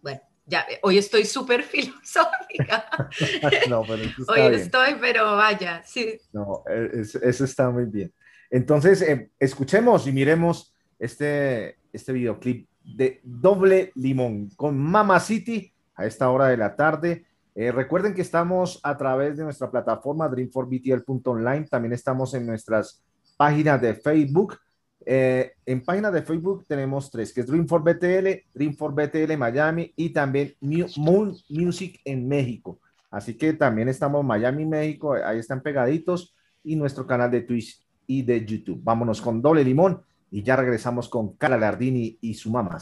Speaker 3: Bueno, ya, hoy estoy súper filosófica. no, pero hoy estoy, pero vaya, sí.
Speaker 1: No, eso está muy bien. Entonces, eh, escuchemos y miremos este, este videoclip de Doble Limón con Mama City a esta hora de la tarde. Eh, recuerden que estamos a través de nuestra plataforma dreamforbtl.online. También estamos en nuestras páginas de Facebook. Eh, en páginas de Facebook tenemos tres, que es Dream for Miami y también Moon Music en México. Así que también estamos Miami, México, ahí están pegaditos y nuestro canal de Twitch y de YouTube. Vámonos con doble limón y ya regresamos con Cara Lardini y su mamá.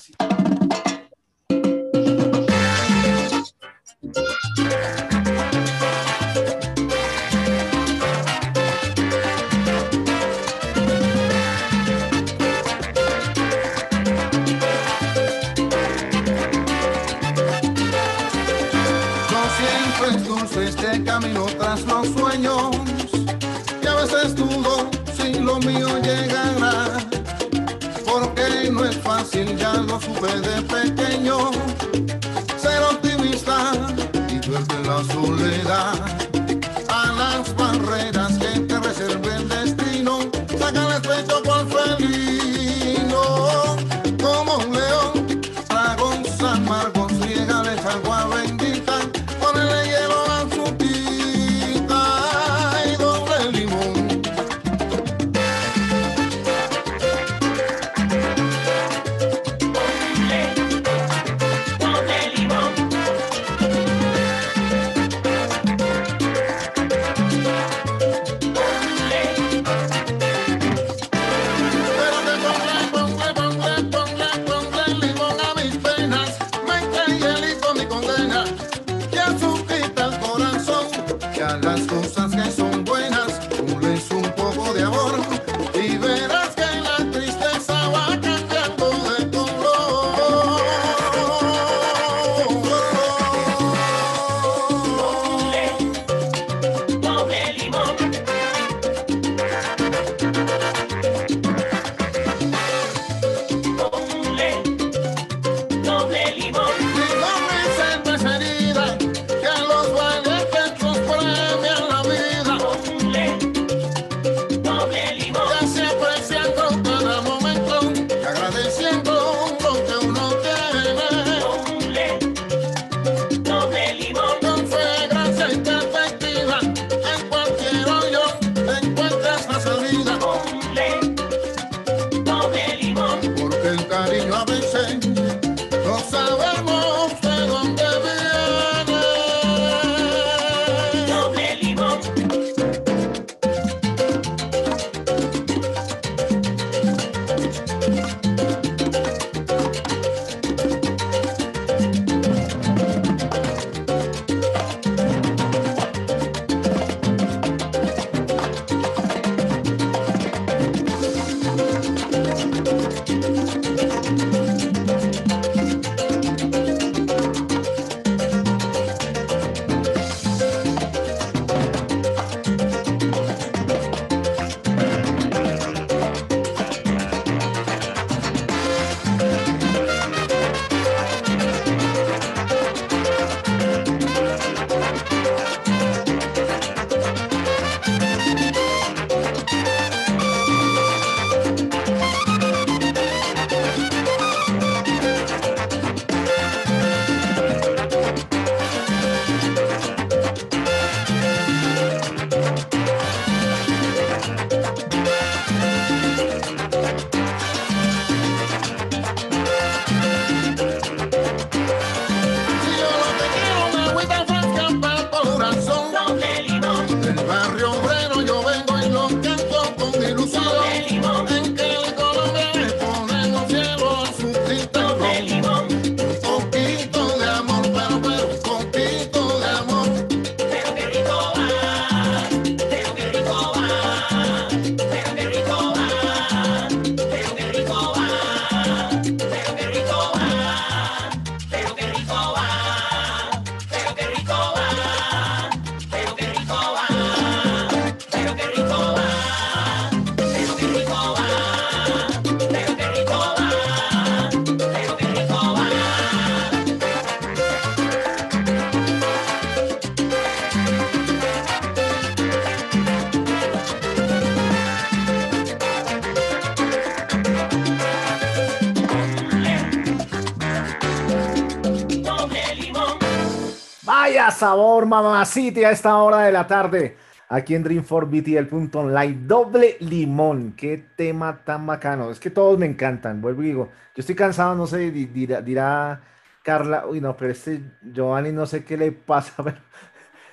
Speaker 1: Sabor, mamacita, a esta hora de la tarde. Aquí en Dream 4 BTL online, doble limón. Qué tema tan bacano. Es que todos me encantan. Vuelvo y digo, yo estoy cansado, no sé, dirá, dirá Carla, uy, no, pero este Giovanni no sé qué le pasa, pero,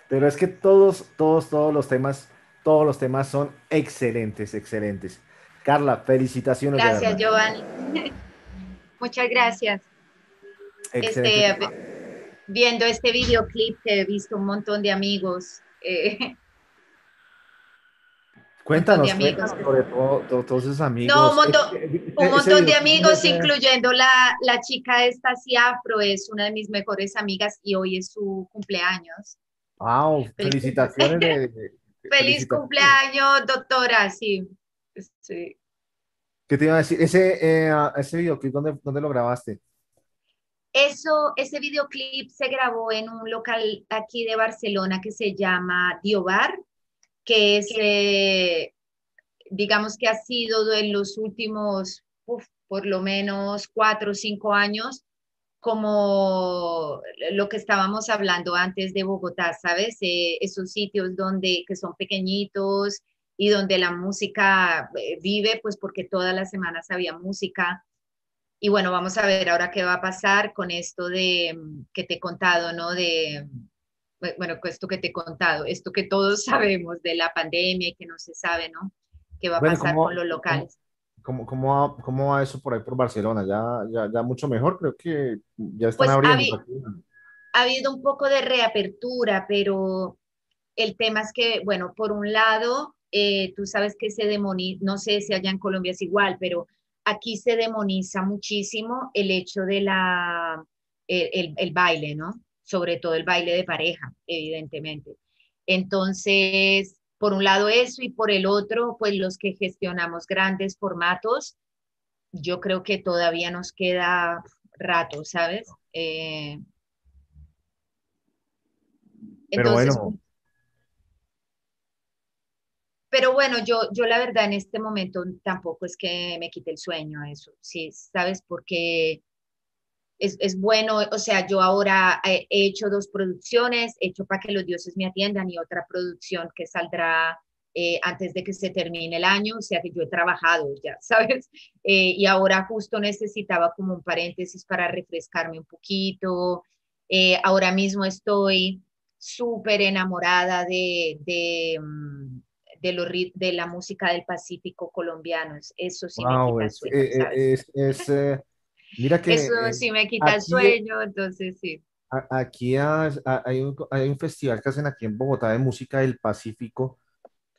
Speaker 1: pero es que todos, todos, todos los temas, todos los temas son excelentes, excelentes. Carla, felicitaciones.
Speaker 3: Gracias, Giovanni. Muchas gracias. Este, viendo este videoclip que he visto un montón de amigos. Eh,
Speaker 1: Cuéntanos, sobre todos esos amigos.
Speaker 3: No, un montón, de amigos, incluyendo la, la chica esta, Afro, es una de mis mejores amigas y hoy es su cumpleaños.
Speaker 1: ¡Wow! Felicitaciones.
Speaker 3: Feliz cumpleaños, doctora, sí.
Speaker 1: ¿Qué te iba a decir? Ese, eh, ese videoclip, ¿dónde, ¿dónde lo grabaste?
Speaker 3: Eso, ese videoclip se grabó en un local aquí de Barcelona que se llama Diobar, que es, eh, digamos que ha sido en los últimos, por lo menos cuatro o cinco años, como lo que estábamos hablando antes de Bogotá, ¿sabes? Eh, esos sitios donde, que son pequeñitos y donde la música eh, vive, pues porque todas las semanas había música y bueno, vamos a ver ahora qué va a pasar con esto de mm, que te he contado, ¿no? De, bueno, esto que te he contado, esto que todos sabemos de la pandemia y que no se sabe, ¿no? ¿Qué va a pasar con los locales?
Speaker 1: ¿Cómo, cómo, va, ¿Cómo va eso por ahí por Barcelona? ¿Ya, ya, ya mucho mejor? Creo que ya están pues abriendo.
Speaker 3: Ha, ha habido un poco de reapertura, pero el tema es que, bueno, por un lado, eh, tú sabes que se demoniza, no sé si allá en Colombia es igual, pero aquí se demoniza muchísimo el hecho de la, el, baile, ¿no? Sobre todo el baile de pareja, evidentemente. Entonces, por un lado eso y por el otro, pues los que gestionamos grandes formatos, yo creo que todavía nos queda rato, ¿sabes? Eh,
Speaker 1: entonces, bueno.
Speaker 3: Pero bueno, yo, yo la verdad en este momento tampoco es que me quite el sueño eso, sí, ¿sabes? Porque es, es, bueno, o sea, yo ahora he hecho dos producciones, he hecho para que los dioses me atiendan y otra producción que saldrá eh, antes de que se termine el año, o sea que yo he trabajado ya, ¿sabes? Eh, y ahora justo necesitaba como un paréntesis para refrescarme un poquito. Eh, ahora mismo estoy súper enamorada de, de, de, de la música del Pacífico colombiano. Eso sí me quita el sueño.
Speaker 1: Eh, es, eh, mira que,
Speaker 3: Eso sí me quita el sueño, entonces sí.
Speaker 1: Aquí hay, un, hay un festival que hacen aquí en Bogotá de música del Pacífico.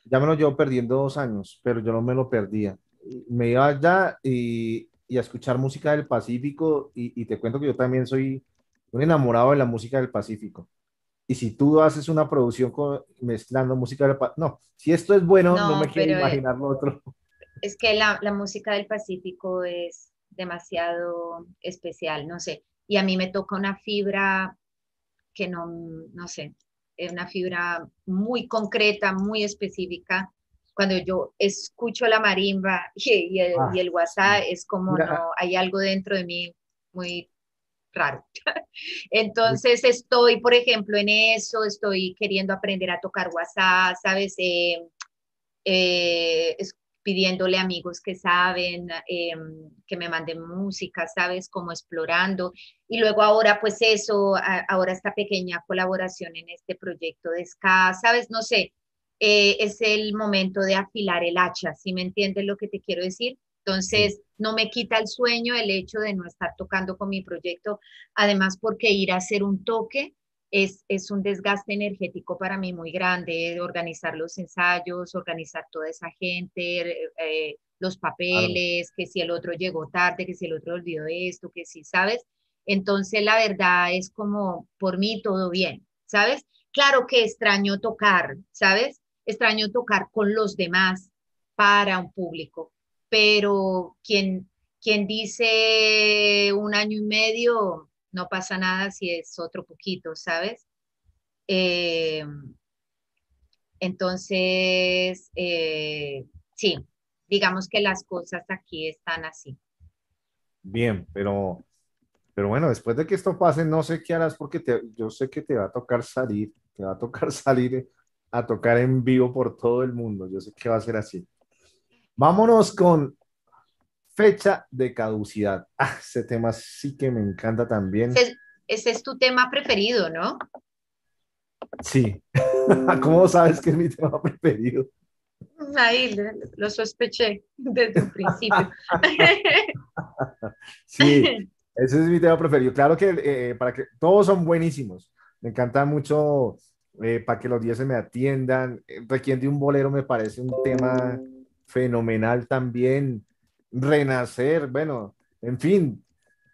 Speaker 1: Ya me lo llevo perdiendo dos años, pero yo no me lo perdía. Me iba allá y, y a escuchar música del Pacífico y, y te cuento que yo también soy un enamorado de la música del Pacífico. Y si tú haces una producción mezclando música del no, si esto es bueno, no, me quiero eh, imaginar lo otro.
Speaker 3: Es que la, la, música del Pacífico es demasiado especial, no sé. Y a mí me toca una fibra que no, no sé, es una fibra muy concreta, muy específica. Cuando yo escucho la marimba y, el, y el, ah, WhatsApp, es como no, hay algo dentro de mí muy raro. Entonces estoy, por ejemplo, en eso, estoy queriendo aprender a tocar WhatsApp, ¿sabes? Eh, eh, pidiéndole amigos que saben, em, que me manden música, ¿sabes? Como explorando. Y luego ahora, pues eso, ahora esta pequeña colaboración en este proyecto de ska, ¿sabes? No sé, eh, es el momento de afilar el hacha, ¿sí me entiendes lo que te quiero decir? Entonces, no me quita el sueño el hecho de no estar tocando con mi proyecto, además porque ir a hacer un toque es, es un desgaste energético para mí muy grande, organizar los ensayos, organizar toda esa gente, eh, los papeles, que si el otro llegó tarde, que si el otro olvidó esto, que si, ¿sabes? Entonces, la verdad es como, por mí todo bien, ¿sabes? Claro que extraño tocar, ¿sabes? Extraño tocar con los demás para un público, pero quien, dice un año y medio, no pasa nada si es otro poquito, ¿sabes? Eh, entonces, eh, sí, digamos que las cosas aquí están así.
Speaker 1: Bien, pero Pero bueno, después de que esto pase, no sé qué harás porque te- yo sé que te va a tocar salir, te va a tocar salir a tocar en vivo por todo el mundo. Yo sé que va a ser así. Vámonos con fecha de caducidad. Ah, ese tema sí que me encanta también.
Speaker 3: Ese, ese es tu tema preferido, ¿no?
Speaker 1: Sí. ¿Cómo sabes que es mi tema preferido?
Speaker 3: Ahí lo, sospeché desde un principio.
Speaker 1: Sí, ese es mi tema preferido. Claro que eh, para que todos son buenísimos. Me encanta mucho eh, para que los 10 se me atiendan. Eh, Requiere de un bolero me parece un tema fenomenal también. Renacer, bueno, en fin,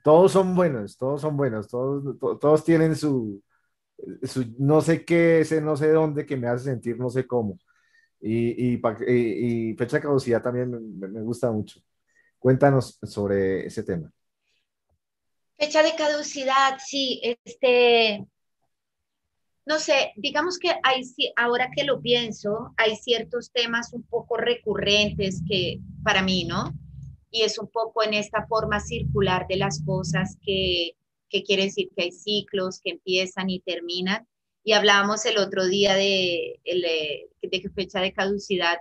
Speaker 1: todos son buenos, todos son buenos, todos, to- todos tienen su, su no sé qué, ese no sé dónde que me hace sentir no sé cómo. Y, y- y fecha de caducidad también me, me gusta mucho. Cuéntanos sobre ese tema.
Speaker 3: Fecha de caducidad, sí, este, no sé, digamos que hay, ahora que lo pienso, hay ciertos temas un poco recurrentes que para mí, ¿no? Y es un poco en esta forma circular de las cosas que, que quiere decir que hay ciclos que empiezan y terminan. Y hablábamos el otro día de, eh, de fecha de caducidad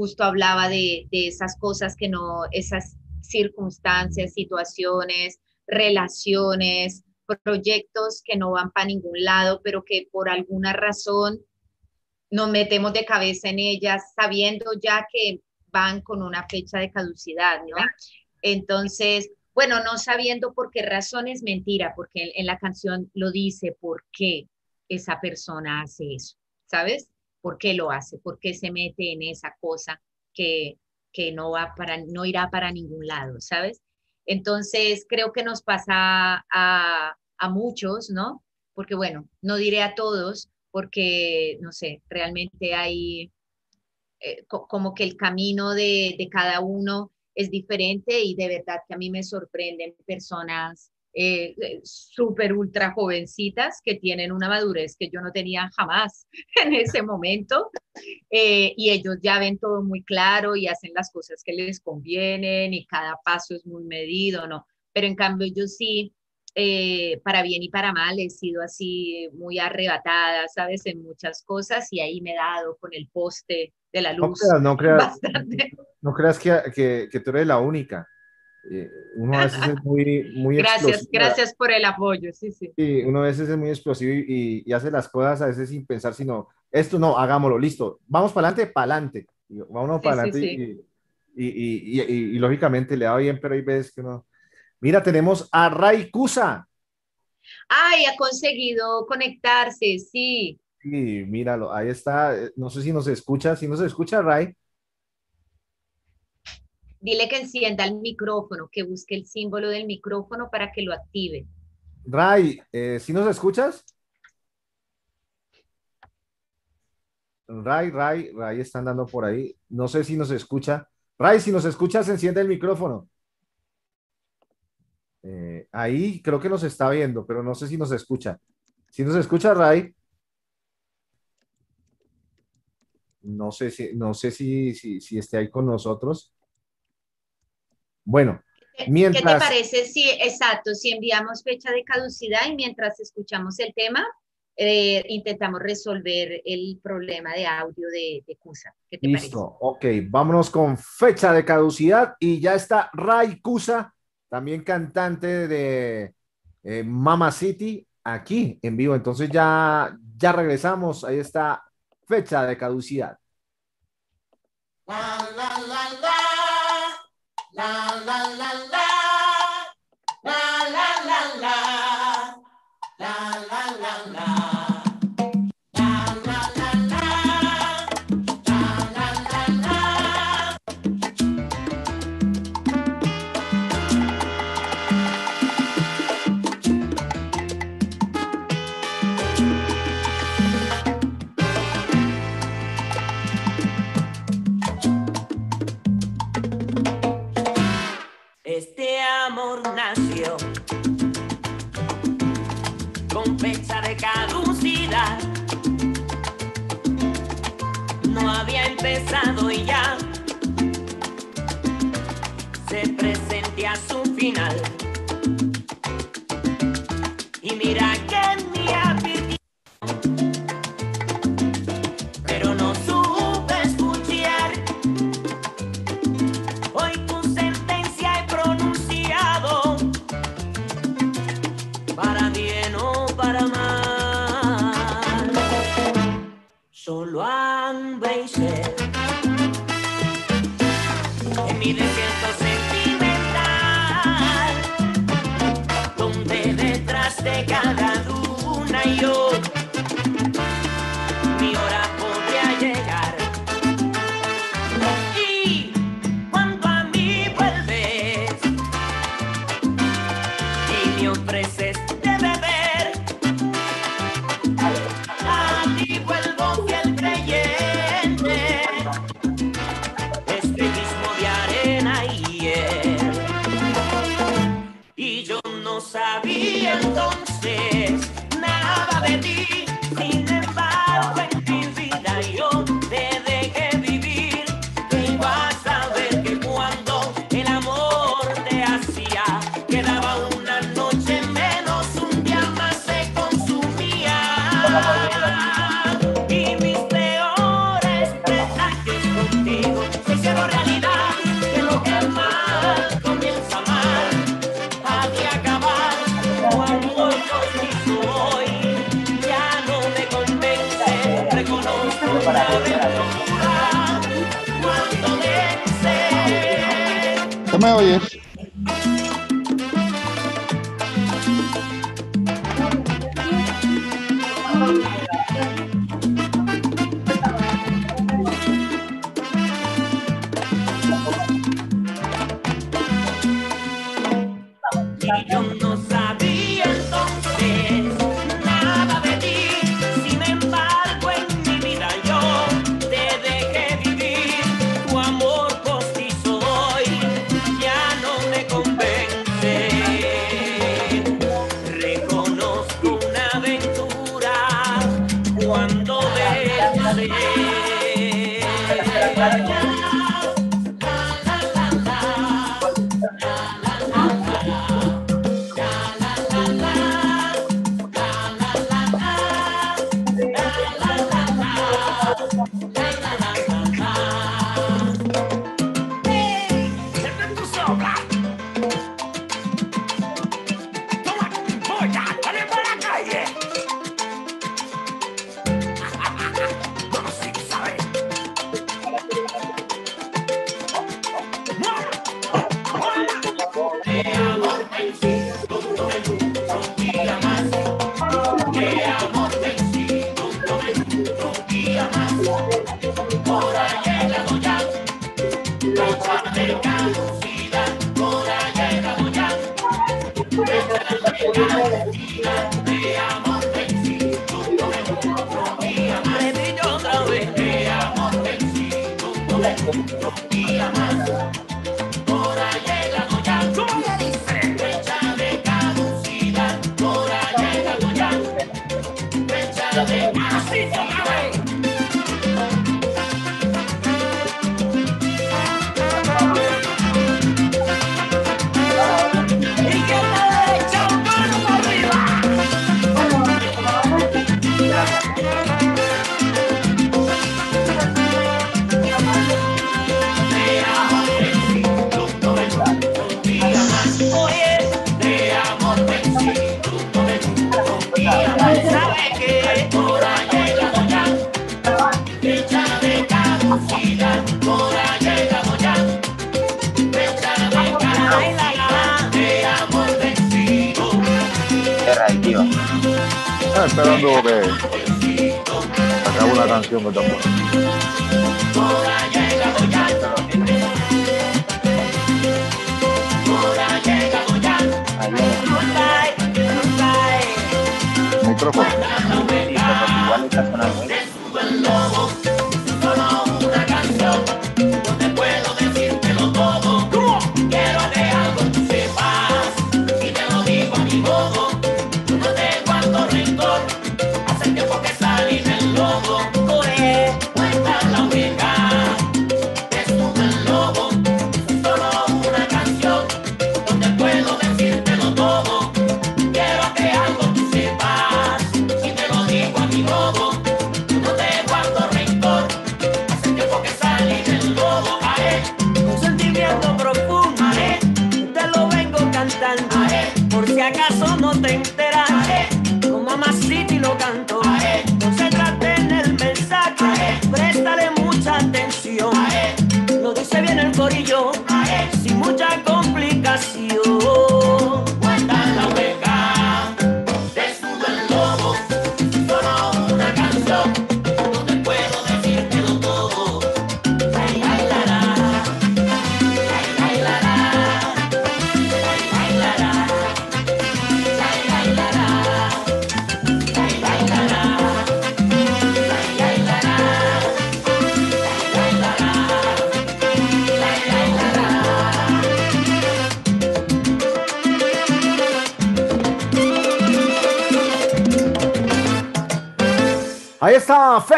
Speaker 3: justo hablaba de, de esas cosas que no, esas circunstancias, situaciones, relaciones, proyectos que no van para ningún lado, pero que por alguna razón nos metemos de cabeza en ellas sabiendo ya que van con una fecha de caducidad, ¿no? Entonces, bueno, no sabiendo por qué razón es mentira, porque en, la canción lo dice por qué esa persona hace eso, ¿sabes? ¿Por qué lo hace? ¿Por qué se mete en esa cosa que, que no, va para, no irá para ningún lado, ¿sabes? Entonces, creo que nos pasa a, a muchos, ¿no? Porque, bueno, no diré a todos, porque, no sé, realmente hay eh, co- como que el camino de, de cada uno es diferente y de verdad que a mí me sorprenden personas eh, eh, súper ultra jovencitas que tienen una madurez que yo no tenía jamás en ese momento eh, y ellos ya ven todo muy claro y hacen las cosas que les convienen y cada paso es muy medido, ¿no? Pero en cambio yo sí, eh, para bien y para mal, he sido así muy arrebatada, ¿sabes? En muchas cosas y ahí me he dado con el poste de la
Speaker 1: No
Speaker 3: luz
Speaker 1: creas, no creas, no creas que, que, que tú eres la única. Eh, uno a veces es muy, muy
Speaker 3: Gracias,
Speaker 1: explosivo.
Speaker 3: gracias por el apoyo, sí, sí.
Speaker 1: Sí, uno a veces es muy explosivo y, y hace las cosas a veces sin pensar, sino esto no, hagámoslo, listo. Vamos para adelante, para adelante. Vamos
Speaker 3: Sí,
Speaker 1: para
Speaker 3: sí,
Speaker 1: adelante y, y, y, y- y- y lógicamente le va bien, pero hay veces que uno. Mira, tenemos a Ray Kusa.
Speaker 3: Ay, ha conseguido conectarse, sí.
Speaker 1: Sí, míralo, ahí está. No sé si nos escucha, si nos escucha, Ray.
Speaker 3: Dile que encienda el micrófono, que busque el símbolo del micrófono para que lo active.
Speaker 1: Ray, eh, ¿sí nos escuchas? Ray, Ray, Ray está andando por ahí. No sé si nos escucha. Ray, si nos escuchas, enciende el micrófono. Eh, ahí creo que nos está viendo, pero no sé si nos escucha. Si nos escucha, Ray. No sé si, no sé si, si, si esté ahí con nosotros. Bueno,
Speaker 3: ¿Qué- ¿Qué
Speaker 1: Mientras-
Speaker 3: te parece? Sí, exacto. Si enviamos fecha de caducidad y mientras escuchamos el tema, eh, intentamos resolver el problema de audio de, de Cusa. ¿Qué te
Speaker 1: Listo, ok, vámonos con fecha de caducidad y ya está Ray Kusa, también cantante de eh, Mama City, aquí en vivo. Entonces ya, ya regresamos, ahí está fecha de caducidad.
Speaker 2: La, la, la, la, la, la, la, la.
Speaker 6: Y ya se presente a su final. need again.
Speaker 7: Está esperando que acabe una canción que está Micrófono.
Speaker 1: Igual está sonando.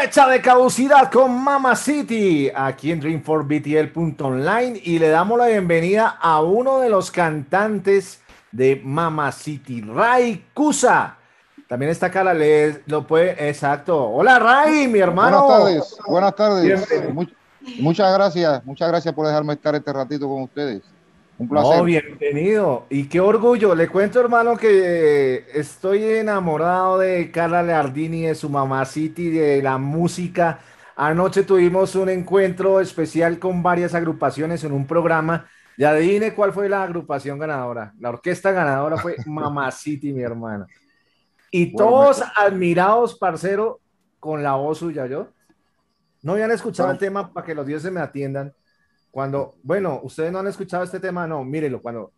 Speaker 1: Fecha de caducidad con Mama City, aquí en Dream4BTL.online y le damos la bienvenida a uno de los cantantes de Mama City, Ray Kusa. También está acá, le, lo puede, exacto. Hola Ray, mi hermano.
Speaker 7: Buenas tardes, buenas tardes.
Speaker 1: Bienvenido.
Speaker 7: Much- muchas gracias, muchas gracias por dejarme estar este ratito con ustedes. Un placer.
Speaker 1: No, bienvenido. Y qué orgullo. Le cuento, hermano, que estoy enamorado de Carla Leardini, de su Mamá City, de la música. Anoche tuvimos un encuentro especial con varias agrupaciones en un programa. Y adivine cuál fue la agrupación ganadora. La orquesta ganadora fue Mamá City, mi hermano. Y
Speaker 7: Bueno,
Speaker 1: todos admirados, parcero, con la voz suya, ¿yo? No habían escuchado
Speaker 7: Bueno.
Speaker 1: el tema para que los dioses me atiendan. Cuando, bueno, ustedes no han escuchado este tema, no, mírenlo, cuando,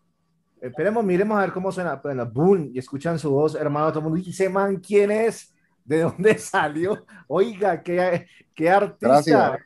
Speaker 1: esperemos, miremos a ver cómo suena, bueno, boom, y escuchan su voz, hermano, todo el mundo, dice, man, ¿quién es? ¿De dónde salió? Oiga, qué, qué artista.
Speaker 7: Gracias.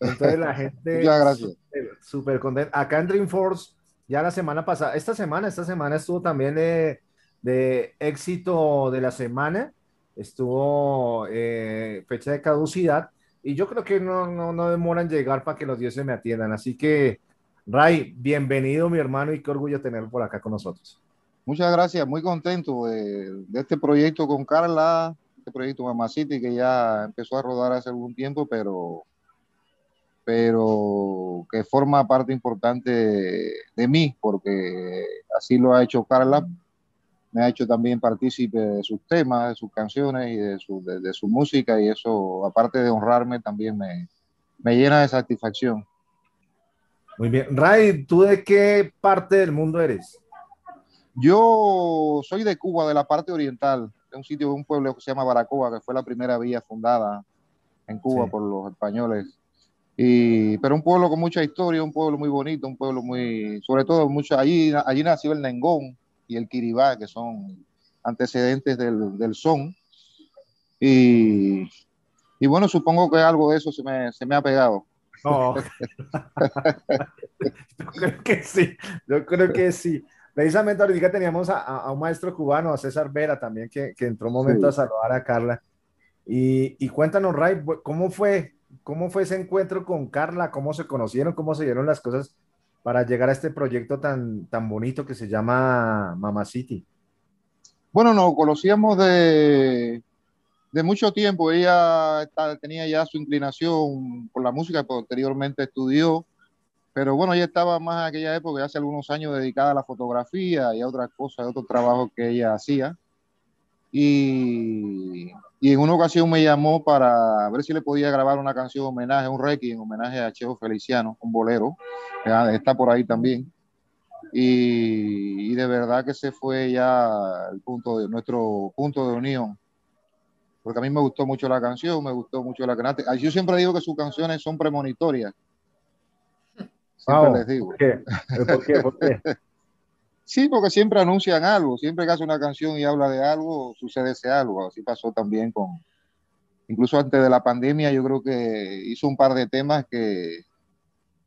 Speaker 1: Entonces la gente,
Speaker 7: Muchas gracias.
Speaker 1: súper contenta. Acá en Dreamforce, ya la semana pasada, esta semana, esta semana estuvo también de, de éxito de la semana, estuvo eh, fecha de caducidad, y yo creo que no, no, no demoran llegar para que los dioses me atiendan. Así que, Ray, bienvenido, mi hermano, y qué orgullo tenerlo por acá con nosotros.
Speaker 7: Muchas gracias, muy contento de, de este proyecto con Carla, este proyecto Mamá City que ya empezó a rodar hace algún tiempo, pero, pero que forma parte importante de mí, porque así lo ha hecho Carla, me ha hecho también partícipe de sus temas, de sus canciones y de su, de, de su música, y eso, aparte de honrarme, también me, me llena de satisfacción.
Speaker 1: Muy bien. Ray, ¿tú de qué parte del mundo eres?
Speaker 7: Yo soy de Cuba, de la parte oriental, de un sitio, de un pueblo que se llama Baracoa, que fue la primera villa fundada en Cuba
Speaker 1: Sí.
Speaker 7: por los españoles. Y, pero un pueblo con mucha historia, un pueblo muy bonito, un pueblo muy, sobre todo mucho, allí, allí nació el Nengón y el Kiribá, que son antecedentes del, del son. Y, y bueno, supongo que algo de eso se me, se me ha pegado.
Speaker 1: No. yo creo que sí, yo creo que sí. Precisamente ahorita teníamos a, a- un maestro cubano, a César Vera también, que, que entró un momento
Speaker 7: Sí.
Speaker 1: a saludar a Carla. Y, y cuéntanos, Ray, ¿cómo fue? ¿Cómo fue ese encuentro con Carla? ¿Cómo se conocieron? ¿Cómo se dieron las cosas para llegar a este proyecto tan, tan bonito que se llama Mama City?
Speaker 7: Bueno, nos conocíamos de, de mucho tiempo. Ella tenía ya su inclinación por la música, posteriormente estudió, pero bueno, ella estaba más en aquella época, hace algunos años, dedicada a la fotografía y a otras cosas, a otros trabajos que ella hacía. Y, y en una ocasión me llamó para ver si le podía grabar una canción homenaje, un requiem, en homenaje a Cheo Feliciano, un bolero, está por ahí también y, y de verdad que ese fue ya el punto de nuestro punto de unión porque a mí me gustó mucho la canción me gustó mucho la cantante Ah, yo siempre digo que sus canciones son premonitorias siempre
Speaker 1: Wow.
Speaker 7: les digo
Speaker 1: ¿Por qué? ¿Por qué? ¿Por qué?
Speaker 7: sí porque siempre anuncian algo siempre que hace una canción y habla de algo sucede ese algo así pasó también con incluso antes de la pandemia yo creo que hizo un par de temas que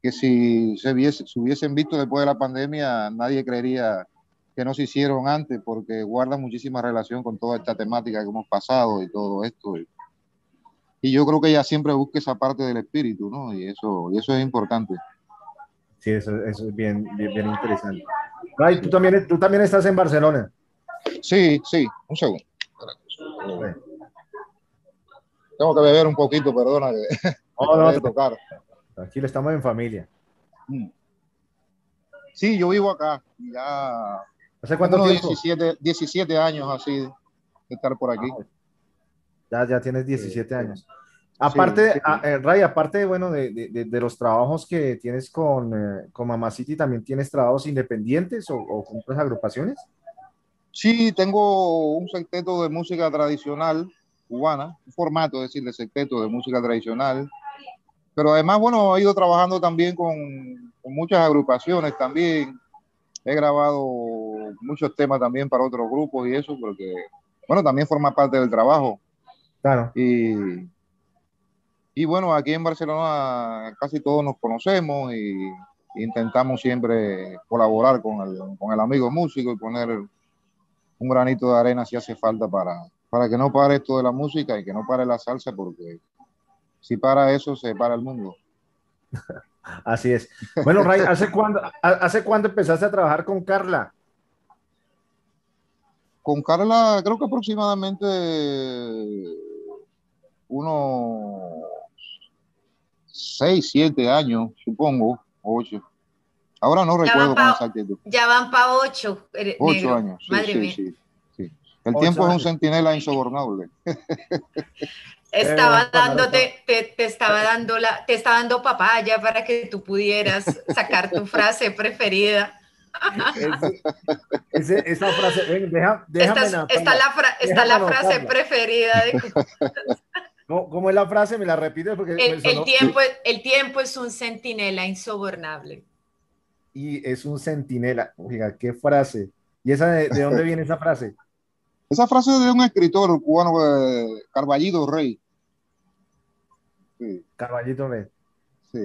Speaker 7: que si se, viese, se hubiesen visto después de la pandemia, nadie creería que no se hicieron antes, porque guardan muchísima relación con toda esta temática que hemos pasado y todo esto. Y, y yo creo que ella siempre busca esa parte del espíritu, ¿no? Y eso, y eso es importante.
Speaker 1: Sí, eso, eso es bien, bien, bien interesante. Ray, ¿tú también, tú también estás en Barcelona.
Speaker 7: Sí, sí, un segundo. Tengo que beber un poquito, perdona, que
Speaker 1: No,
Speaker 7: tocar.
Speaker 1: Aquí estamos en familia.
Speaker 7: Mm. Sí, yo vivo acá, ya
Speaker 1: ¿Hace cuánto tiempo?
Speaker 7: 17, 17 años así de estar por aquí.
Speaker 1: Ya, ya tienes 17 años. Aparte,
Speaker 7: sí.
Speaker 1: a- eh, Ray, aparte, bueno, de, de- de- de los trabajos que tienes con, eh, con Mama City, ¿también tienes trabajos independientes o, o con otras agrupaciones?
Speaker 7: Sí, tengo un secteto de música tradicional cubana, un formato, es decir, de secteto de música tradicional. Pero además, bueno, he ido trabajando también con, con muchas agrupaciones también. He grabado muchos temas también para otros grupos y eso, porque, bueno, también forma parte del trabajo.
Speaker 1: Claro.
Speaker 7: Y, y bueno, aquí en Barcelona casi todos nos conocemos y intentamos siempre colaborar con el, con el amigo músico y poner un granito de arena si hace falta para, para que no pare esto de la música y que no pare la salsa, porque si para eso, se para el mundo.
Speaker 1: Así es. Bueno, Ray, ¿hace cuándo, ¿hace cuándo empezaste a trabajar con Carla?
Speaker 7: Con Carla, creo que aproximadamente unos 6, 7 años, supongo, 8. Ahora no
Speaker 3: Ya
Speaker 7: recuerdo con exactitud.
Speaker 3: Ya van para ocho. eh,
Speaker 7: 8
Speaker 3: negro.
Speaker 7: años. Sí,
Speaker 3: Madre
Speaker 7: sí,
Speaker 3: mía.
Speaker 7: sí, sí. El tiempo es un centinela insobornable.
Speaker 3: Estaba
Speaker 1: Eh,
Speaker 3: dándote, te, te estaba dando la, te estaba dando papaya para que tú pudieras sacar tu frase preferida.
Speaker 1: Esa frase, ven, deja, déjame
Speaker 3: está la, fra- está la frase preferida de
Speaker 1: ¿Cómo, cómo es la frase? ¿Me la repites? Porque
Speaker 3: el, tiempo, es- el tiempo es un centinela insobornable.
Speaker 1: Y es un centinela. Oiga, qué frase. ¿Y esa de, de dónde viene esa frase?
Speaker 7: Esa frase es de un escritor cubano, eh, Carballido Rey. Sí,
Speaker 1: Caballito Red.
Speaker 7: sí.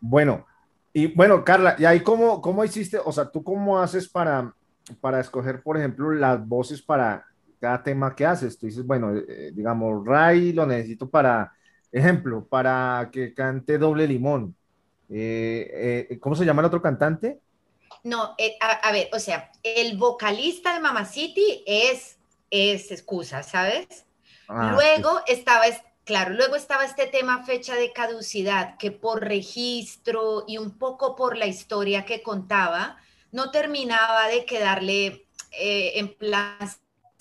Speaker 1: Bueno, y bueno, Carla, ¿y ahí cómo, cómo hiciste? O sea, ¿tú cómo haces para, para escoger, por ejemplo, las voces para cada tema que haces? Tú dices, bueno, eh, digamos, Ray lo necesito para, ejemplo, para que cante Doble Limón. Eh, eh, ¿cómo se llama el otro cantante?
Speaker 3: No, a, a ver, o sea, el vocalista de Mama City es, es excusa, ¿sabes?
Speaker 1: Ah,
Speaker 3: Luego estaba, es- claro, luego estaba este tema fecha de caducidad, que por registro y un poco por la historia que contaba, no terminaba de quedarle eh, en plan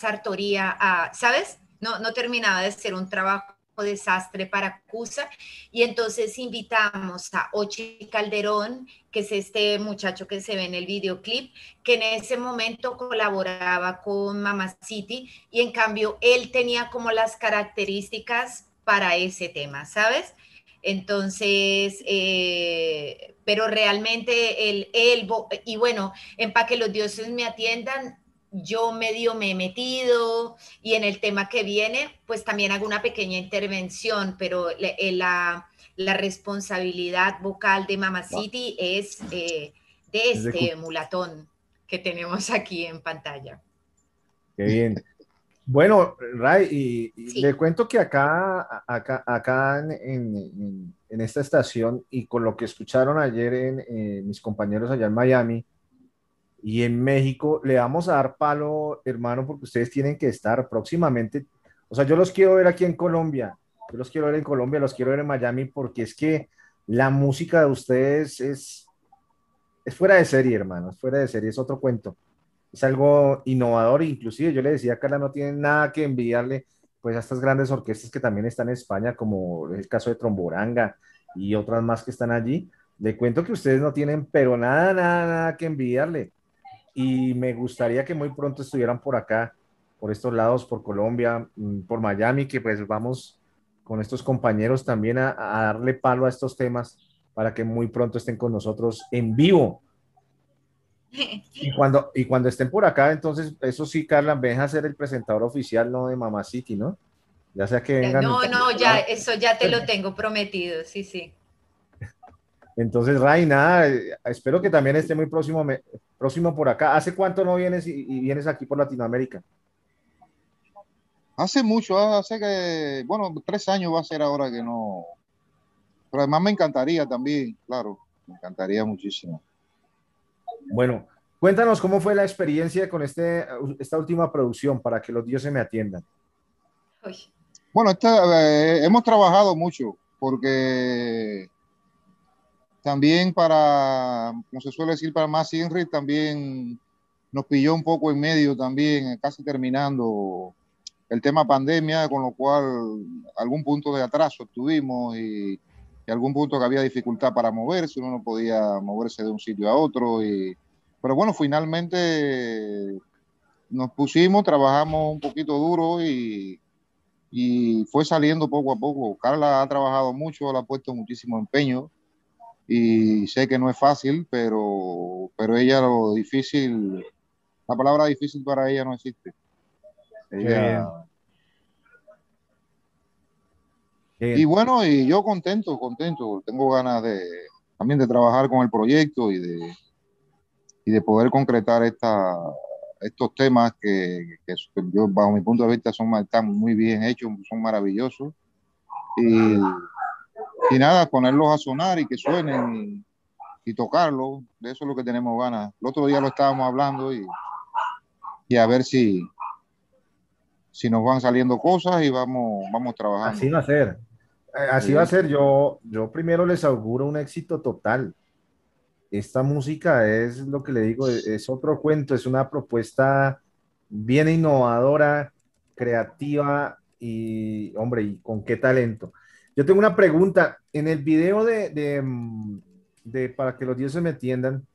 Speaker 3: sartoría ¿sabes? No, no terminaba de ser un trabajo desastre para Cusa y entonces invitamos a Ochi Calderón, que es este muchacho que se ve en el videoclip, que en ese momento colaboraba con Mama City y en cambio él tenía como las características para ese tema, ¿sabes? Entonces, eh, pero realmente el, el, y bueno, en Pa' que los dioses me atiendan, yo medio me he metido y en el tema que viene, pues también hago una pequeña intervención, pero la, eh, la, la responsabilidad vocal de Mama City es eh, de
Speaker 1: Es de
Speaker 3: este mulatón que tenemos aquí en pantalla.
Speaker 1: Qué bien. Bueno, Ray, y, y
Speaker 3: Sí.
Speaker 1: le cuento que acá, acá, acá en, en- en- en esta estación y con lo que escucharon ayer en, eh, mis compañeros allá en Miami y en México, le vamos a dar palo, hermano, porque ustedes tienen que estar próximamente. O sea, yo los quiero ver aquí en Colombia, yo los quiero ver en Colombia, los quiero ver en Miami, porque es que la música de ustedes es, es fuera de serie, hermano, es fuera de serie, es otro cuento es algo innovador, inclusive yo le decía a Carla, no tienen nada que envidiarle pues a estas grandes orquestas que también están en España, como el caso de Tromboranga y otras más que están allí. Le cuento que ustedes no tienen, pero nada, nada, nada que envidiarle. Y me gustaría que muy pronto estuvieran por acá, por estos lados, por Colombia, mm, por Miami, que pues vamos con estos compañeros también a, a darle palo a estos temas para que muy pronto estén con nosotros en vivo. Y cuando, y cuando estén por acá, entonces, eso sí, Carla, ven a ser el presentador oficial, no de Mama City, ¿no? Ya sea que vengan.
Speaker 3: No, no, ya, eso ya te lo tengo prometido, sí, sí.
Speaker 1: Entonces, Ray, nada, eh, espero que también esté muy próximo, me- próximo por acá. ¿Hace cuánto no vienes y, y vienes aquí por Latinoamérica?
Speaker 7: Hace mucho, hace que, bueno, tres años va a ser ahora que no. Pero además me encantaría también, claro, me encantaría muchísimo.
Speaker 1: Bueno, cuéntanos cómo fue la experiencia con este, esta última producción para que los dioses me atiendan.
Speaker 3: Uy,
Speaker 7: Bueno, esta, eh, hemos trabajado mucho porque también para, como se suele decir, para más Inri también nos pilló un poco en medio también, eh, casi terminando el tema pandemia, con lo cual algún punto de atraso tuvimos y, y algún punto que había dificultad para moverse, uno no podía moverse de un sitio a otro. Y, pero bueno, finalmente nos pusimos, trabajamos un poquito duro y, y fue saliendo poco a poco. Carla ha trabajado mucho, le ha puesto muchísimo empeño y sé que no es fácil, pero, pero ella lo difícil, la palabra difícil para ella no existe. Ella, y bueno, y yo contento, contento, tengo ganas de también de trabajar con el proyecto y de, y de poder concretar esta, estos temas que, que yo, bajo mi punto de vista, son, están muy bien hechos, son maravillosos. Y, y nada, ponerlos a sonar y que suenen y, y tocarlos, de eso es lo que tenemos ganas. El otro día lo estábamos hablando y, y a ver si, si nos van saliendo cosas y vamos, vamos trabajando.
Speaker 1: Así va a ser. Así
Speaker 7: Sí.
Speaker 1: va a ser. Yo, yo primero les auguro un éxito total. Esta música es lo que le digo, es, es otro cuento, es una propuesta bien innovadora, creativa y, hombre, y con qué talento. Yo tengo una pregunta. En el video de, de, mm, de- para que los dioses me entiendan,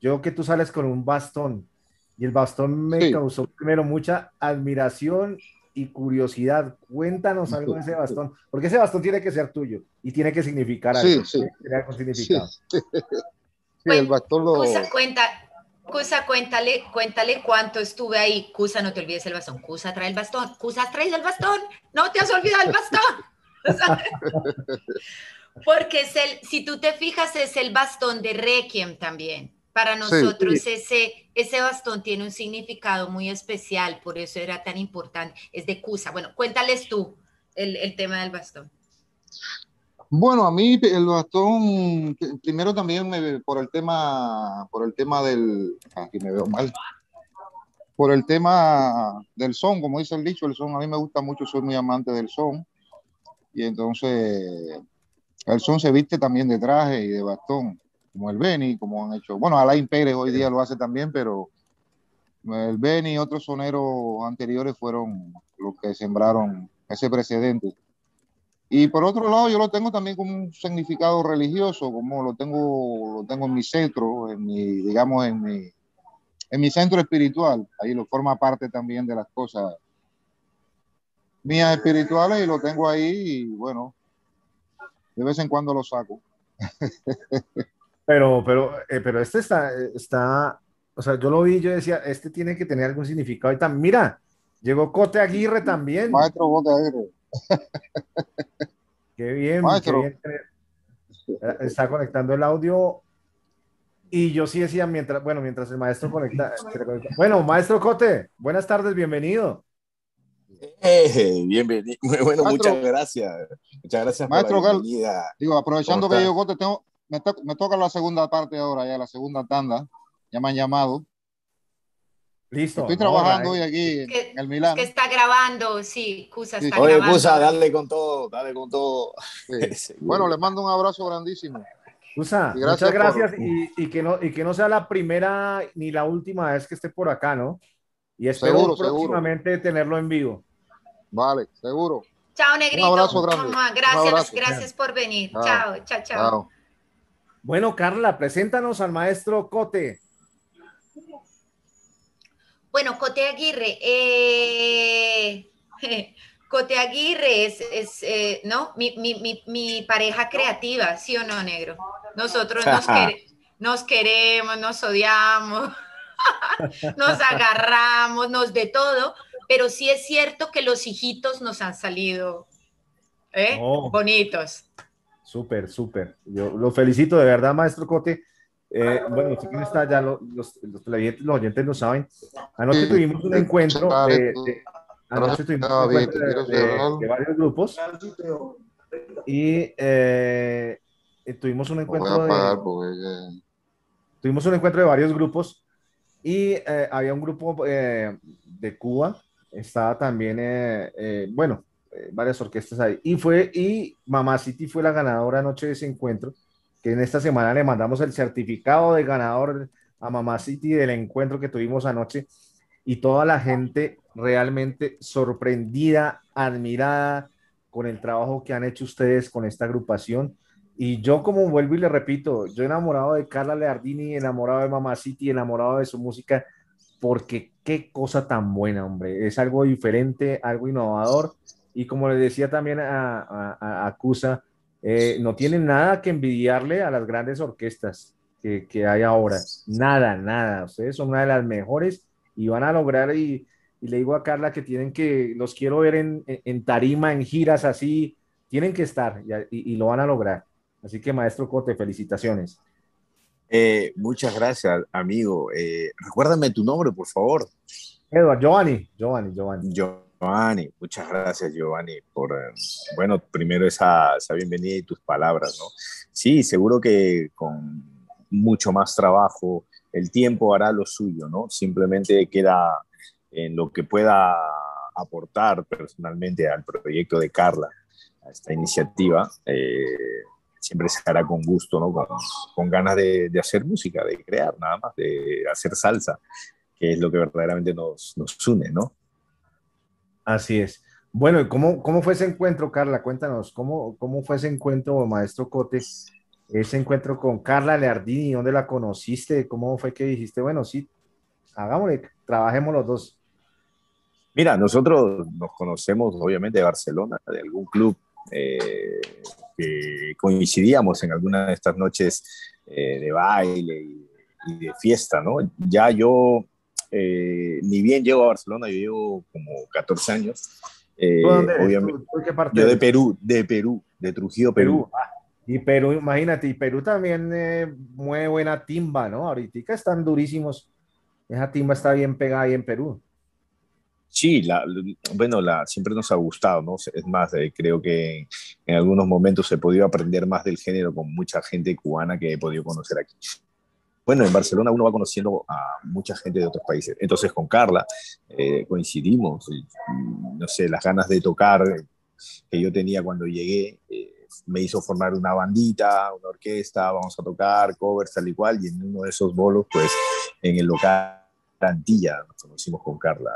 Speaker 1: yo que tú sales con un bastón y el bastón me
Speaker 7: Sí.
Speaker 1: causó primero mucha admiración y curiosidad. Cuéntanos algo de ese bastón, porque ese bastón tiene que ser tuyo y tiene que significar
Speaker 7: Sí,
Speaker 1: algo.
Speaker 7: sí.
Speaker 1: tiene que tener algún
Speaker 7: Sí,
Speaker 1: significado.
Speaker 7: Sí, el bastón lo...
Speaker 3: Cusa, cuenta, Cusa, cuéntale, cuéntale cuánto estuve ahí. Cusa, no te olvides el bastón. Cusa, trae el bastón. Cusa, trae el bastón. No te has olvidado el bastón. Porque es el, si tú te fijas, es el bastón de Requiem también. Para nosotros ese, ese bastón tiene un significado muy especial, por eso era tan importante. Es de Cusa. Bueno, cuéntales tú el, el tema del bastón.
Speaker 7: Bueno, a mí el bastón, primero también me- por el tema, por el tema del, aquí me veo mal, por el tema del son, como dice el dicho, el son, a mí me gusta mucho, soy muy amante del son, y entonces son se viste también de traje y de bastón, como el Benny, como han hecho, bueno, Alain Pérez hoy día lo hace también, pero el Benny y otros soneros anteriores fueron los que sembraron ese precedente. Y por otro lado, yo lo tengo también como un significado religioso, como lo tengo, lo tengo en mi centro, en mi, digamos, en mi, en mi centro espiritual. Ahí lo forma parte también de las cosas mías espirituales y lo tengo ahí y bueno, de vez en cuando lo saco.
Speaker 1: Pero, pero, eh, pero este está, está, o sea, yo lo vi, yo decía, este tiene que tener algún significado. Y también, mira, llegó Cote Aguirre también.
Speaker 7: Maestro Bote Aguirre.
Speaker 1: Qué bien,
Speaker 7: Maestro.
Speaker 1: qué bien Está conectando el audio. Y yo sí decía, mientras, bueno, mientras el maestro conecta. Bueno, maestro Cote, buenas tardes, bienvenido.
Speaker 8: Eh, bienvenido. Bueno,
Speaker 7: Maestro.
Speaker 8: muchas gracias. Muchas gracias
Speaker 7: Maestro
Speaker 8: por la
Speaker 7: Gal-
Speaker 8: bienvenida.
Speaker 7: Digo, aprovechando
Speaker 8: ¿Cómo
Speaker 7: que llegó Bote, tengo, me, to- me toca la segunda parte ahora, ya la segunda tanda. Ya me han llamado.
Speaker 1: Listo.
Speaker 7: Estoy trabajando hoy aquí en,
Speaker 3: Que-
Speaker 7: en el Milán.
Speaker 3: Que está grabando, sí, Cusa
Speaker 7: Sí.
Speaker 3: está
Speaker 8: Oye,
Speaker 3: grabando.
Speaker 8: Cusa, dale con todo, dale con todo.
Speaker 7: Sí.
Speaker 8: Seguro.
Speaker 7: Bueno, les mando un abrazo grandísimo.
Speaker 1: Susa,
Speaker 7: Y gracias
Speaker 1: muchas gracias
Speaker 7: por-
Speaker 1: y, y que no, y que no sea la primera ni la última vez que esté por acá, ¿no? Y espero
Speaker 7: Seguro, seguro.
Speaker 1: próximamente tenerlo en vivo.
Speaker 7: Vale, seguro.
Speaker 3: Chao, Negrito.
Speaker 7: Un abrazo grande.
Speaker 3: Mamá,
Speaker 7: Un
Speaker 3: gracias,
Speaker 7: abrazo.
Speaker 3: gracias por venir.
Speaker 7: Chao.
Speaker 3: Chao, chao, chao.
Speaker 7: Chao.
Speaker 1: Bueno, Carla, preséntanos al maestro Cote.
Speaker 3: Bueno, Cote Aguirre, eh, Cote Aguirre es, es, eh, ¿no? Mi, mi, mi, mi pareja creativa, ¿sí o no, negro? Nosotros nos, quere- nos queremos, nos odiamos, nos agarramos, nos de todo, pero sí es cierto que los hijitos nos han salido ¿eh?
Speaker 1: Oh.
Speaker 3: bonitos.
Speaker 1: Súper, súper. Yo lo felicito de verdad, maestro Cote. Eh, bueno, usted que está ya, lo- los, los, televidentes, los oyentes lo saben. Anoche tuvimos un
Speaker 7: sí,
Speaker 1: encuentro
Speaker 7: vale,
Speaker 1: de, anoche tuvimos
Speaker 7: Ah,
Speaker 1: un encuentro de, varios grupos y eh, eh, tuvimos un encuentro de,
Speaker 7: eh,
Speaker 1: tuvimos un encuentro de varios grupos y eh, había un grupo eh, de Cuba, estaba también, eh, eh, bueno, eh, varias orquestas ahí. Y fue, y Mamá City fue la ganadora anoche de ese encuentro, que en esta semana le mandamos el certificado de ganador a Mamá City del encuentro que tuvimos anoche. Y toda la gente realmente sorprendida, admirada con el trabajo que han hecho ustedes con esta agrupación. Y yo, como vuelvo y le repito, yo enamorado de Carla Leardini, enamorado de Mamá City, enamorado de su música, porque qué cosa tan buena, hombre. Es algo diferente, algo innovador. Y como le decía también a, a, a- a Cusa, eh, no tienen nada que envidiarle a las grandes orquestas que, hay ahora. Nada, nada. Ustedes son una de las mejores y van a lograr, y, y le digo a Carla que tienen que, los quiero ver en, tarima, en giras así, tienen que estar y lo van a lograr. Así que, maestro Cote, felicitaciones.
Speaker 8: Eh, muchas gracias, amigo. Eh, recuérdame tu nombre, por favor.
Speaker 1: Edward, Giovanni, Giovanni, Giovanni.
Speaker 8: Giovanni, muchas gracias, Giovanni, por, eh, bueno, primero esa, esa bienvenida y tus palabras, ¿no? Sí, seguro que con mucho más trabajo, el tiempo hará lo suyo, ¿no? Simplemente queda en lo que pueda aportar personalmente al proyecto de Carla, a esta iniciativa. eh, siempre se hará con gusto, ¿no? Con, con ganas de, de hacer música, de crear, nada más, de hacer salsa, que es lo que verdaderamente nos, nos une, ¿no?
Speaker 1: Así es. Bueno, ¿y cómo, cómo fue ese encuentro, Carla? Cuéntanos, ¿cómo, cómo fue ese encuentro, maestro Cote? Ese encuentro con Carla Leardini, ¿dónde la conociste? ¿Cómo fue que dijiste, bueno, sí, hagámosle, trabajemos los dos?
Speaker 8: Mira, nosotros nos conocemos obviamente de Barcelona, de algún club eh, que coincidíamos en alguna de estas noches eh, de baile y, y de fiesta, ¿no? Ya yo, eh, ni bien llego a Barcelona, yo llevo como 14 años. eh,
Speaker 1: ¿Tú dónde eres?
Speaker 8: obviamente,
Speaker 1: ¿Tú- tú qué parte
Speaker 8: yo de? Perú, de Perú, de Trujillo, Perú.
Speaker 1: Perú. Ah, y Perú, imagínate, y Perú también eh, mueve buena timba, ¿no? Ahorita están durísimos. Esa timba está bien pegada ahí en Perú.
Speaker 8: Sí, la, bueno, la, siempre nos ha gustado, ¿no? Es más, eh, creo que en algunos momentos he podido aprender más del género con mucha gente cubana que he podido conocer aquí. Bueno, en Barcelona uno va conociendo a mucha gente de otros países. Entonces con Carla eh, coincidimos, y, no sé, las ganas de tocar que yo tenía cuando llegué, eh, me hizo formar una bandita, una orquesta, vamos a tocar covers tal y cual, y en uno de esos bolos, pues en el local Antilla nos conocimos con Carla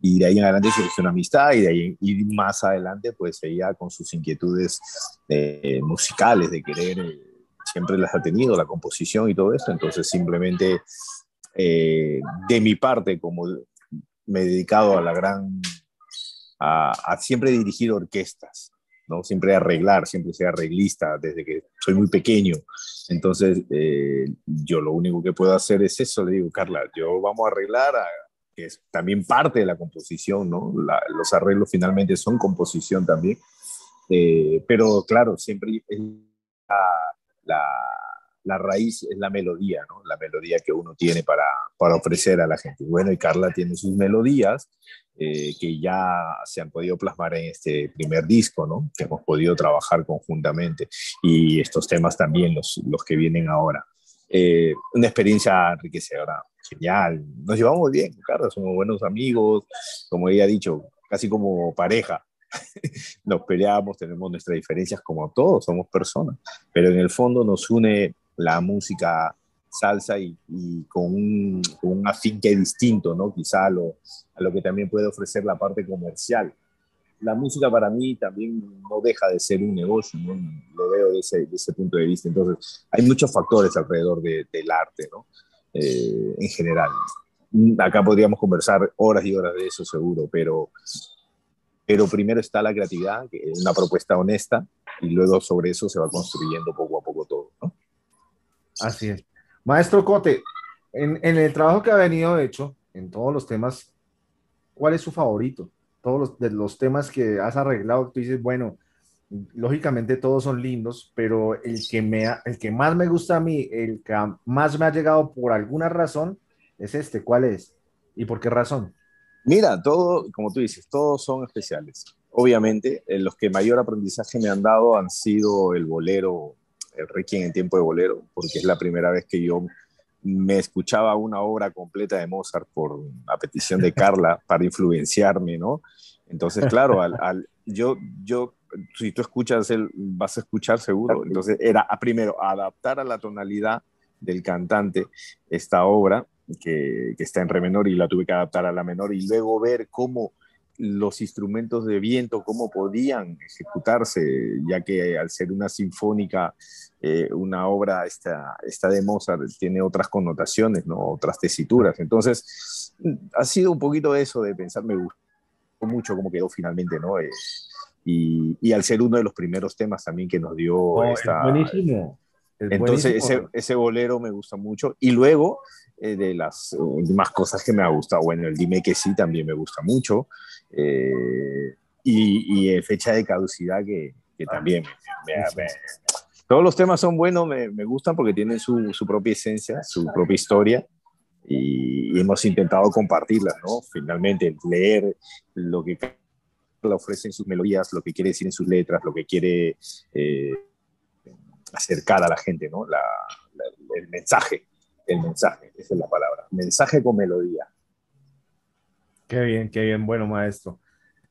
Speaker 8: y de ahí en adelante surgió una amistad y de ahí y más adelante pues ella con sus inquietudes eh, musicales de querer eh, siempre las ha tenido la composición y todo eso entonces simplemente eh, de mi parte como me he dedicado a la gran a, a siempre dirigir orquestas ¿no? Siempre arreglar, siempre ser arreglista desde que soy muy pequeño. Entonces, eh, yo lo único que puedo hacer es eso, le digo, Carla, yo vamos a arreglar, a, que es también parte de la composición, ¿no? La, los arreglos finalmente son composición también, eh, pero claro, siempre es la, la, la, raíz es la melodía, ¿no? La melodía que uno tiene para, para ofrecer a la gente. Bueno, y Carla tiene sus melodías, eh, que ya se han podido plasmar en este primer disco, ¿no? Que hemos podido trabajar conjuntamente y estos temas también, los, los que vienen ahora. Eh, una experiencia enriquecedora, genial. Nos llevamos bien, Carla, somos buenos amigos, como ella ha dicho, casi como pareja. nos peleamos, tenemos nuestras diferencias como todos, somos personas, pero en el fondo nos une la música salsa y, con, un, un, afinque distinto, ¿no? Quizá a lo, que también puede ofrecer la parte comercial. La música para mí también no deja de ser un negocio. Lo veo de ese, punto de vista. Entonces, hay muchos factores alrededor de, del arte, ¿no? Eh, en general. Acá podríamos conversar horas y horas de eso, seguro, pero, pero primero está la creatividad, una propuesta honesta, y luego sobre eso se va construyendo poco a poco.
Speaker 1: Así es. Maestro Cote, en, en, el trabajo que ha venido hecho, en todos los temas, ¿cuál es su favorito? Todos los, de los temas que has arreglado, tú dices, bueno, lógicamente todos son lindos, pero el que, me, el que más me gusta a mí, el que más me ha llegado por alguna razón, es este. ¿Cuál es? ¿Y por qué razón?
Speaker 8: Mira, todo, como tú dices, todos son especiales. Obviamente, eh, los que mayor aprendizaje me han dado han sido el bolero el Requiem en tiempo de bolero, porque es la primera vez que yo me escuchaba una obra completa de Mozart por la petición de Carla para influenciarme, ¿no? Entonces, claro, al, al, yo, yo, si tú escuchas, el, vas a escuchar seguro. Entonces, era primero adaptar a la tonalidad del cantante esta obra, que, que está en re menor y la tuve que adaptar a la menor, y luego ver cómo los instrumentos de viento, cómo podían ejecutarse, ya que al ser una sinfónica, eh, una obra esta, esta de Mozart tiene otras connotaciones, ¿no? otras tesituras. Entonces, ha sido un poquito eso de pensar, me gustó mucho cómo quedó finalmente, ¿no? Eh, y, y, al ser uno de los primeros temas también que nos dio
Speaker 1: oh,
Speaker 8: esta...
Speaker 1: Es buenísimo. Es
Speaker 8: entonces,
Speaker 1: buenísimo.
Speaker 8: Ese, ese bolero me gusta mucho. Y luego, eh, de las últimas cosas que me ha gustado, bueno, el Dime que sí también me gusta mucho. Eh, y, y, fecha de caducidad que, que también me, me, Todos los temas son buenos, me, gustan porque tienen su, su, propia esencia, su propia historia y, hemos intentado compartirlas, ¿no? Finalmente, leer lo que le ofrece en sus melodías, lo que quiere decir en sus letras, lo que quiere eh, acercar a la gente, ¿no? La, la, el mensaje, el mensaje, esa es la palabra, mensaje con melodía.
Speaker 1: Qué bien, qué bien, bueno, maestro.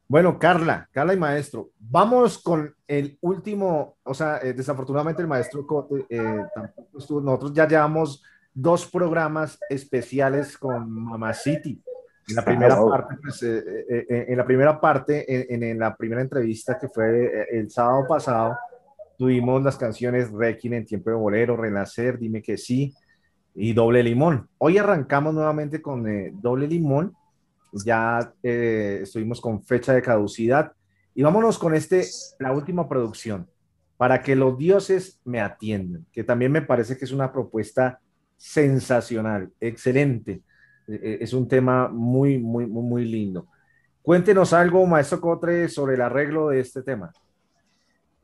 Speaker 1: Bueno, Carla, Carla y maestro, vamos con el último, o sea, eh, desafortunadamente el maestro eh, tampoco estuvo, nosotros ya llevamos dos programas especiales con Mama City. En la primera parte, pues, eh, eh, en la primera parte, en, en, la primera entrevista que fue el sábado pasado, tuvimos las canciones Requiem en Tiempo de Bolero, Renacer, Dime que sí y Doble Limón. Hoy arrancamos nuevamente con eh, Doble Limón ya eh, estuvimos con fecha de caducidad. Y vámonos con este, la última producción, para que los dioses me atiendan, que también me parece que es una propuesta sensacional, excelente. Eh, eh, es un tema muy, muy, muy, muy lindo. Cuéntenos algo, maestro Cotre, sobre el arreglo de este tema.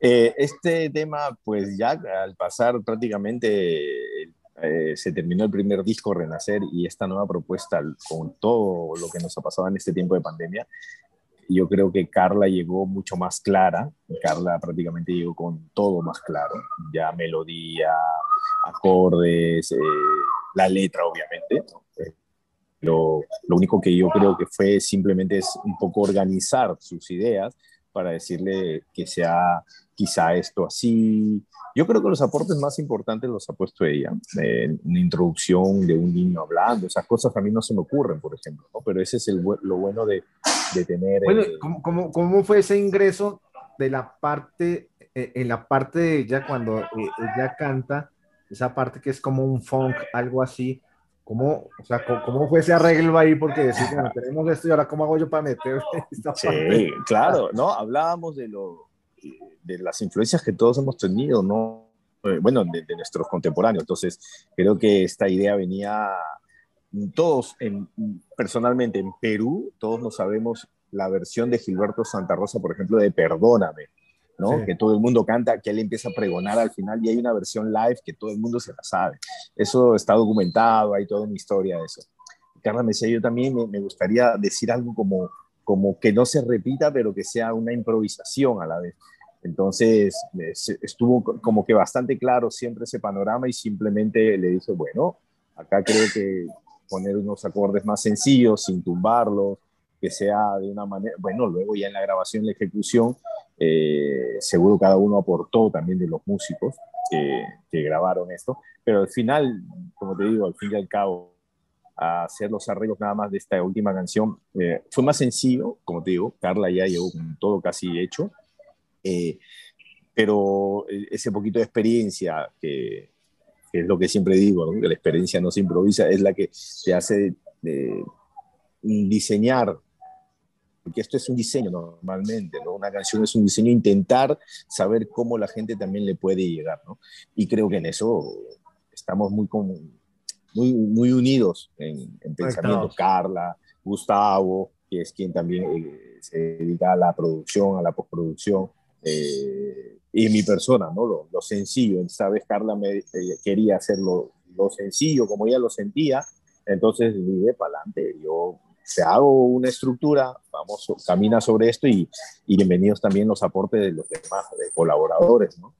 Speaker 8: Eh, este tema, pues ya al pasar prácticamente el eh, se terminó el primer disco Renacer y esta nueva propuesta con todo lo que nos ha pasado en este tiempo de pandemia, yo creo que Carla llegó mucho más clara, Carla prácticamente llegó con todo más claro, ya melodía, acordes, eh, la letra obviamente. Eh, lo, lo único que yo creo que fue simplemente es un poco organizar sus ideas para decirle que sea quizá esto así. Yo creo que los aportes más importantes los ha puesto ella. Eh, una introducción de un niño hablando, esas cosas a mí no se me ocurren, por ejemplo, ¿no? pero ese es el, lo bueno de, de tener...
Speaker 1: Bueno, eh, ¿cómo, cómo, cómo fue ese ingreso de la parte, eh, en la parte de ella cuando eh, ella canta, esa parte que es como un funk, algo así? ¿Cómo, o sea, ¿cómo, fue ese arreglo ahí? Porque decir, bueno, tenemos esto y ahora ¿cómo hago yo para meter esta
Speaker 8: Sí,
Speaker 1: parte?
Speaker 8: claro, ¿no? Hablábamos de, lo, de las influencias que todos hemos tenido, ¿no? Eh, Bueno, de, de nuestros contemporáneos. Entonces, creo que esta idea venía, todos, en, personalmente en Perú, todos no sabemos la versión de Gilberto Santa Rosa, por ejemplo, de Perdóname. ¿No?
Speaker 1: Sí.
Speaker 8: Que todo el mundo canta, que él empieza a pregonar al final y hay una versión live que todo el mundo se la sabe. Eso está documentado, hay toda una historia de eso. Carla me decía, yo también me, me gustaría decir algo como, como que no se repita, pero que sea una improvisación a la vez. Entonces estuvo co- como que bastante claro siempre ese panorama y simplemente le dije, bueno, acá creo que poner unos acordes más sencillos, sin tumbarlos, que sea de una manera, bueno, luego ya en la grabación, la ejecución, eh, seguro cada uno aportó también de los músicos que, grabaron esto, pero al final, como te digo, al fin y al cabo, hacer los arreglos nada más de esta última canción, eh, fue más sencillo, como te digo, Carla ya llegó con todo casi hecho, eh, pero ese poquito de experiencia que, es lo que siempre digo, que la experiencia no se improvisa, es la que te hace eh, diseñar, porque esto es un diseño normalmente, ¿no? una canción es un diseño, intentar saber cómo la gente también le puede llegar, ¿no? y creo que en eso estamos muy, con, muy, muy unidos en, en pensamiento,
Speaker 1: Conectados.
Speaker 8: Carla, Gustavo, que es quien también eh, se dedica a la producción, a la postproducción, eh, y mi persona, ¿no? Lo, lo sencillo. Esta vez Carla me eh, quería hacer lo, lo sencillo, como ella lo sentía, entonces dije, para adelante, yo te hago una estructura, vamos, camina sobre esto y, y bienvenidos también los aportes de los demás, de colaboradores, ¿no?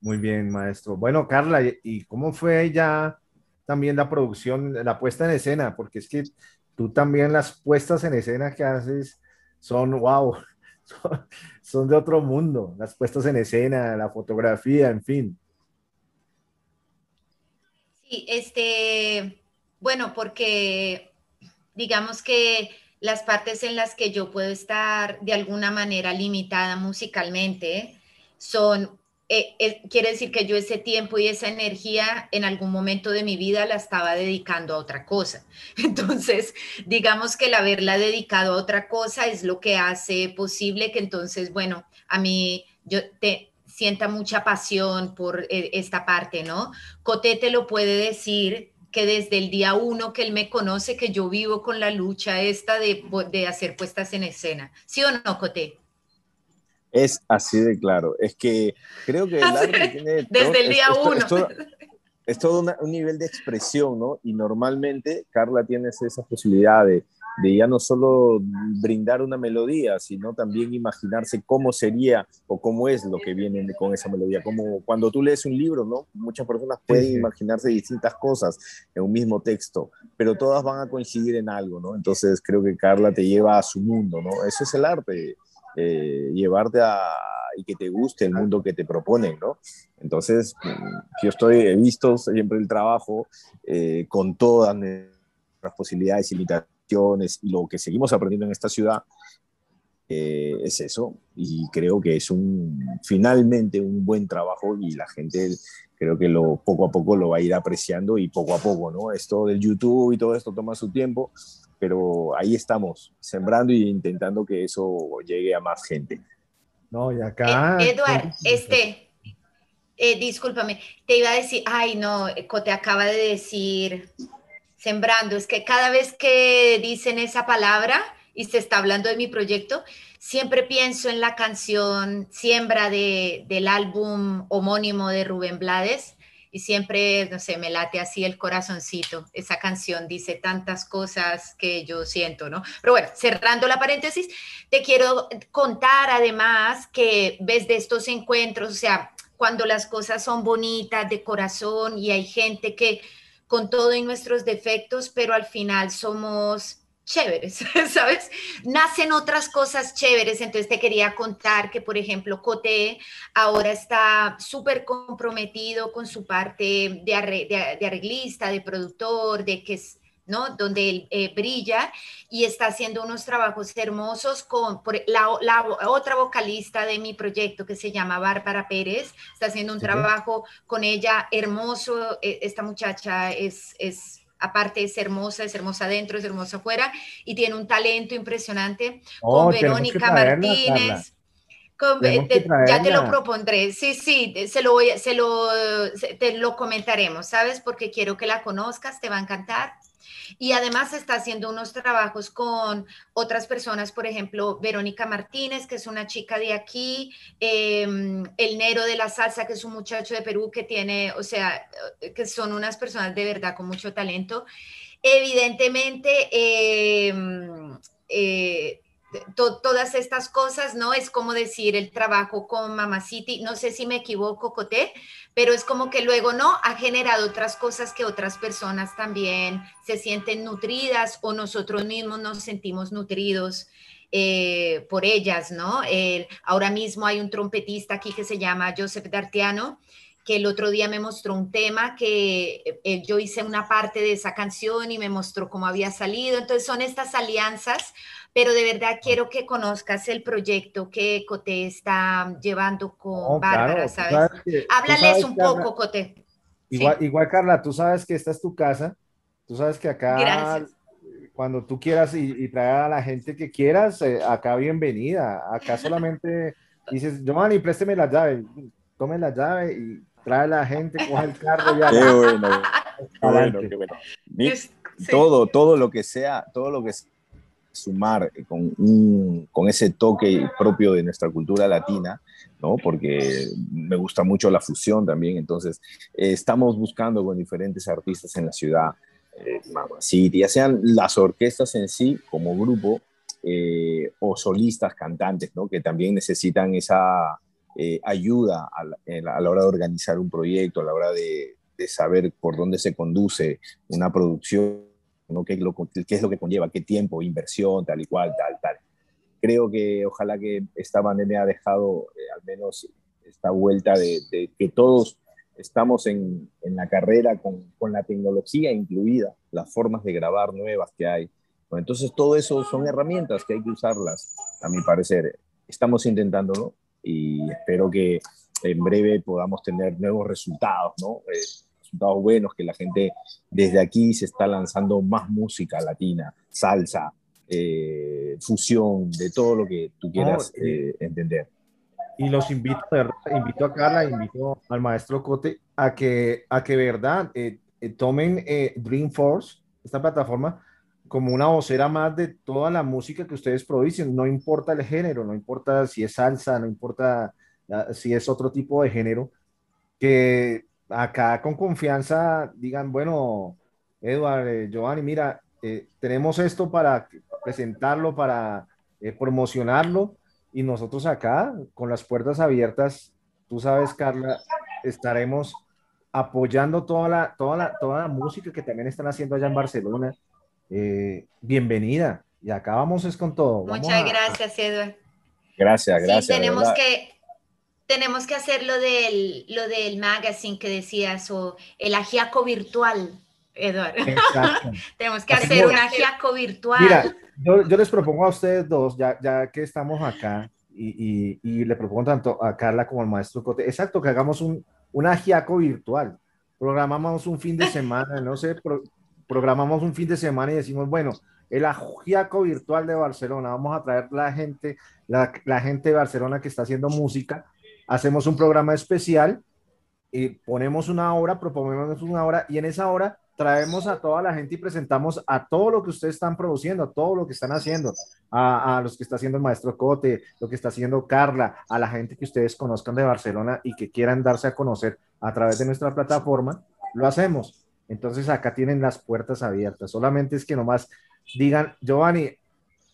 Speaker 1: Muy bien, maestro. Bueno, Carla, ¿y- ¿y cómo fue ya también la producción, la puesta en escena? Porque es que tú también las puestas en escena que haces son, wow, son, son de otro mundo. Las puestas en escena, la fotografía, en fin.
Speaker 3: Sí, este, bueno, porque digamos que las partes en las que yo puedo estar de alguna manera limitada musicalmente son, eh, eh, quiere decir que yo ese tiempo y esa energía en algún momento de mi vida la estaba dedicando a otra cosa. Entonces, digamos que el haberla dedicado a otra cosa es lo que hace posible que entonces, bueno, a mí yo te sienta mucha pasión por eh, esta parte, ¿no? Coté te lo puede decir que desde el día uno que él me conoce, que yo vivo con la lucha esta de, de hacer puestas en escena. ¿Sí o no, Coté?
Speaker 8: Es así de claro. Es que creo que el arte tiene...
Speaker 3: Desde el día
Speaker 8: es- es-
Speaker 3: uno.
Speaker 8: es todo- es todo una- un nivel de expresión, ¿no? Y normalmente Carla tiene esa posibilidad de, de ya no solo brindar una melodía, sino también imaginarse cómo sería o cómo es lo que viene con esa melodía. Como cuando tú lees un libro, ¿no? Muchas personas pueden imaginarse distintas cosas en un mismo texto, pero todas van a coincidir en algo, ¿no? Entonces creo que Carla te lleva a su mundo, ¿no? Eso es el arte, eh, llevarte a y que te guste el mundo que te proponen, ¿no? Entonces, mm, yo estoy, he visto siempre el trabajo eh, con todas nuestras posibilidades y y lo que seguimos aprendiendo en esta ciudad eh, es eso y creo que es un finalmente un buen trabajo y la gente creo que lo poco a poco lo va a ir apreciando y poco a poco, ¿no? Esto del YouTube y todo esto toma su tiempo, pero ahí estamos, sembrando y intentando que eso llegue a más gente.
Speaker 1: No, y acá.
Speaker 3: Eh, Eduard, este, eh, discúlpame, te iba a decir, ay no, Cote acaba de decir sembrando, es que cada vez que dicen esa palabra y se está hablando de mi proyecto, siempre pienso en la canción Siembra de, del álbum homónimo de Rubén Blades y siempre, no sé, me late así el corazoncito. Esa canción dice tantas cosas que yo siento, ¿no? Pero bueno, cerrando la paréntesis, te quiero contar además que ves de estos encuentros, o sea, cuando las cosas son bonitas de corazón y hay gente que con todo y nuestros defectos, pero al final somos chéveres, ¿sabes? Nacen otras cosas chéveres, entonces te quería contar que, por ejemplo, Cote ahora está súper comprometido con su parte de, arreglista, de productor, de que es, ¿no? Donde él eh, brilla y está haciendo unos trabajos hermosos con por la, la, otra vocalista de mi proyecto que se llama Bárbara Pérez, está haciendo un sí. trabajo con ella hermoso, esta muchacha es... es aparte es hermosa, es hermosa adentro, es hermosa afuera y tiene un talento impresionante
Speaker 1: Oh,
Speaker 3: con Verónica
Speaker 1: traerla,
Speaker 3: Martínez. Con, te, ya te lo propondré, sí, sí, se lo, voy, se lo, se, te lo comentaremos, ¿sabes? Porque quiero que la conozcas, te va a encantar. Y además está haciendo unos trabajos con otras personas, por ejemplo, Verónica Martínez, que es una chica de aquí, eh, el Nero de la Salsa, que es un muchacho de Perú que tiene, o sea, que son unas personas de verdad con mucho talento. Evidentemente, eh, eh, to, todas estas cosas, ¿no? Es como decir el trabajo con Mama City, no sé si me equivoco, Coté, pero es como que luego, ¿no? Ha generado otras cosas que otras personas también se sienten nutridas o nosotros mismos nos sentimos nutridos. Eh, por ellas, ¿no? Eh, ahora mismo hay un trompetista aquí que se llama Joseph D'Artiano, que el otro día me mostró un tema que eh, yo hice una parte de esa canción y me mostró cómo había salido. Entonces son estas alianzas, pero de verdad quiero que conozcas el proyecto que Coté está llevando con
Speaker 1: Oh,
Speaker 3: Bárbara,
Speaker 1: claro,
Speaker 3: ¿sabes?
Speaker 1: sabes que- tú
Speaker 3: Háblales
Speaker 1: sabes,
Speaker 3: un
Speaker 1: Carla,
Speaker 3: poco, Coté.
Speaker 1: Igual, igual, Carla, tú sabes que esta es tu casa. Tú sabes que acá,
Speaker 3: Gracias.
Speaker 1: cuando tú quieras y, y traer a la gente que quieras, eh, acá bienvenida. Acá solamente dices, Giovanni, présteme la llave. Tome la llave y trae a la gente, coge el carro y ya.
Speaker 8: Qué bueno, qué bueno, qué bueno. Mi-
Speaker 3: sí.
Speaker 8: todo, todo lo que sea, todo lo que es sumar con, un- con ese toque propio de nuestra cultura latina, ¿no? Porque me gusta mucho la fusión también, entonces eh, estamos buscando con diferentes artistas en la ciudad, eh, City, ya sean las orquestas en sí como grupo eh, o solistas cantantes, ¿no? Que también necesitan esa eh, ayuda a la, a la hora de organizar un proyecto, a la hora de, de saber por dónde se conduce una producción, ¿no? ¿Qué, lo, qué es lo que conlleva, qué tiempo, inversión, tal y cual, tal, tal. Creo que ojalá que esta pandemia ha dejado eh, al menos esta vuelta de, de que todos estamos en, en la carrera con, con la tecnología incluida, las formas de grabar nuevas que hay. Entonces, todo eso son herramientas que hay que usarlas, a mi parecer. Estamos intentándolo y espero que en breve podamos tener nuevos resultados, ¿no? Eh, resultados buenos, que la gente desde aquí se está lanzando más música latina, salsa, eh, fusión, de todo lo que tú quieras
Speaker 1: No,
Speaker 8: eh, entender.
Speaker 1: Y los invito, invito a Carla, invito al maestro Cote a que, a que verdad, eh, eh, tomen eh, Dreamforce, esta plataforma, como una vocera más de toda la música que ustedes producen, no importa el género, no importa si es salsa, no importa ah, si es otro tipo de género, que acá con confianza digan, bueno, Eduard, eh, Giovanni, mira, eh, tenemos esto para presentarlo, para eh, promocionarlo, y nosotros acá, con las puertas abiertas, tú sabes, Carla, estaremos apoyando toda la, toda la, toda la música que también están haciendo allá en Barcelona. Bienvenida. Y acá vamos es con todo.
Speaker 3: Muchas gracias, Eduard.
Speaker 8: Gracias, gracias.
Speaker 3: Sí, tenemos que, tenemos que hacer lo del, lo del magazine que decías o el agiaco virtual, Eduardo. tenemos que hacer un agiaco virtual.
Speaker 1: Mira, yo, yo, les propongo a ustedes dos, ya, ya que estamos acá, y, y, y, le propongo tanto a Carla como al maestro Cote, exacto, que hagamos un, un agiaco virtual. Programamos un fin de semana, no sé, programamos un fin de semana y decimos, bueno, el agiaco virtual de Barcelona, vamos a traer la gente, la, la gente de Barcelona que está haciendo música hacemos un programa especial y ponemos una hora, proponemos una hora y en esa hora traemos a toda la gente y presentamos a todo lo que ustedes están produciendo, a todo lo que están haciendo, a, los que está haciendo el maestro Cote, lo que está haciendo Carla, a la gente que ustedes conozcan de Barcelona y que quieran darse a conocer a través de nuestra plataforma, lo hacemos. Entonces acá tienen las puertas abiertas. Solamente es que nomás digan, Giovanni,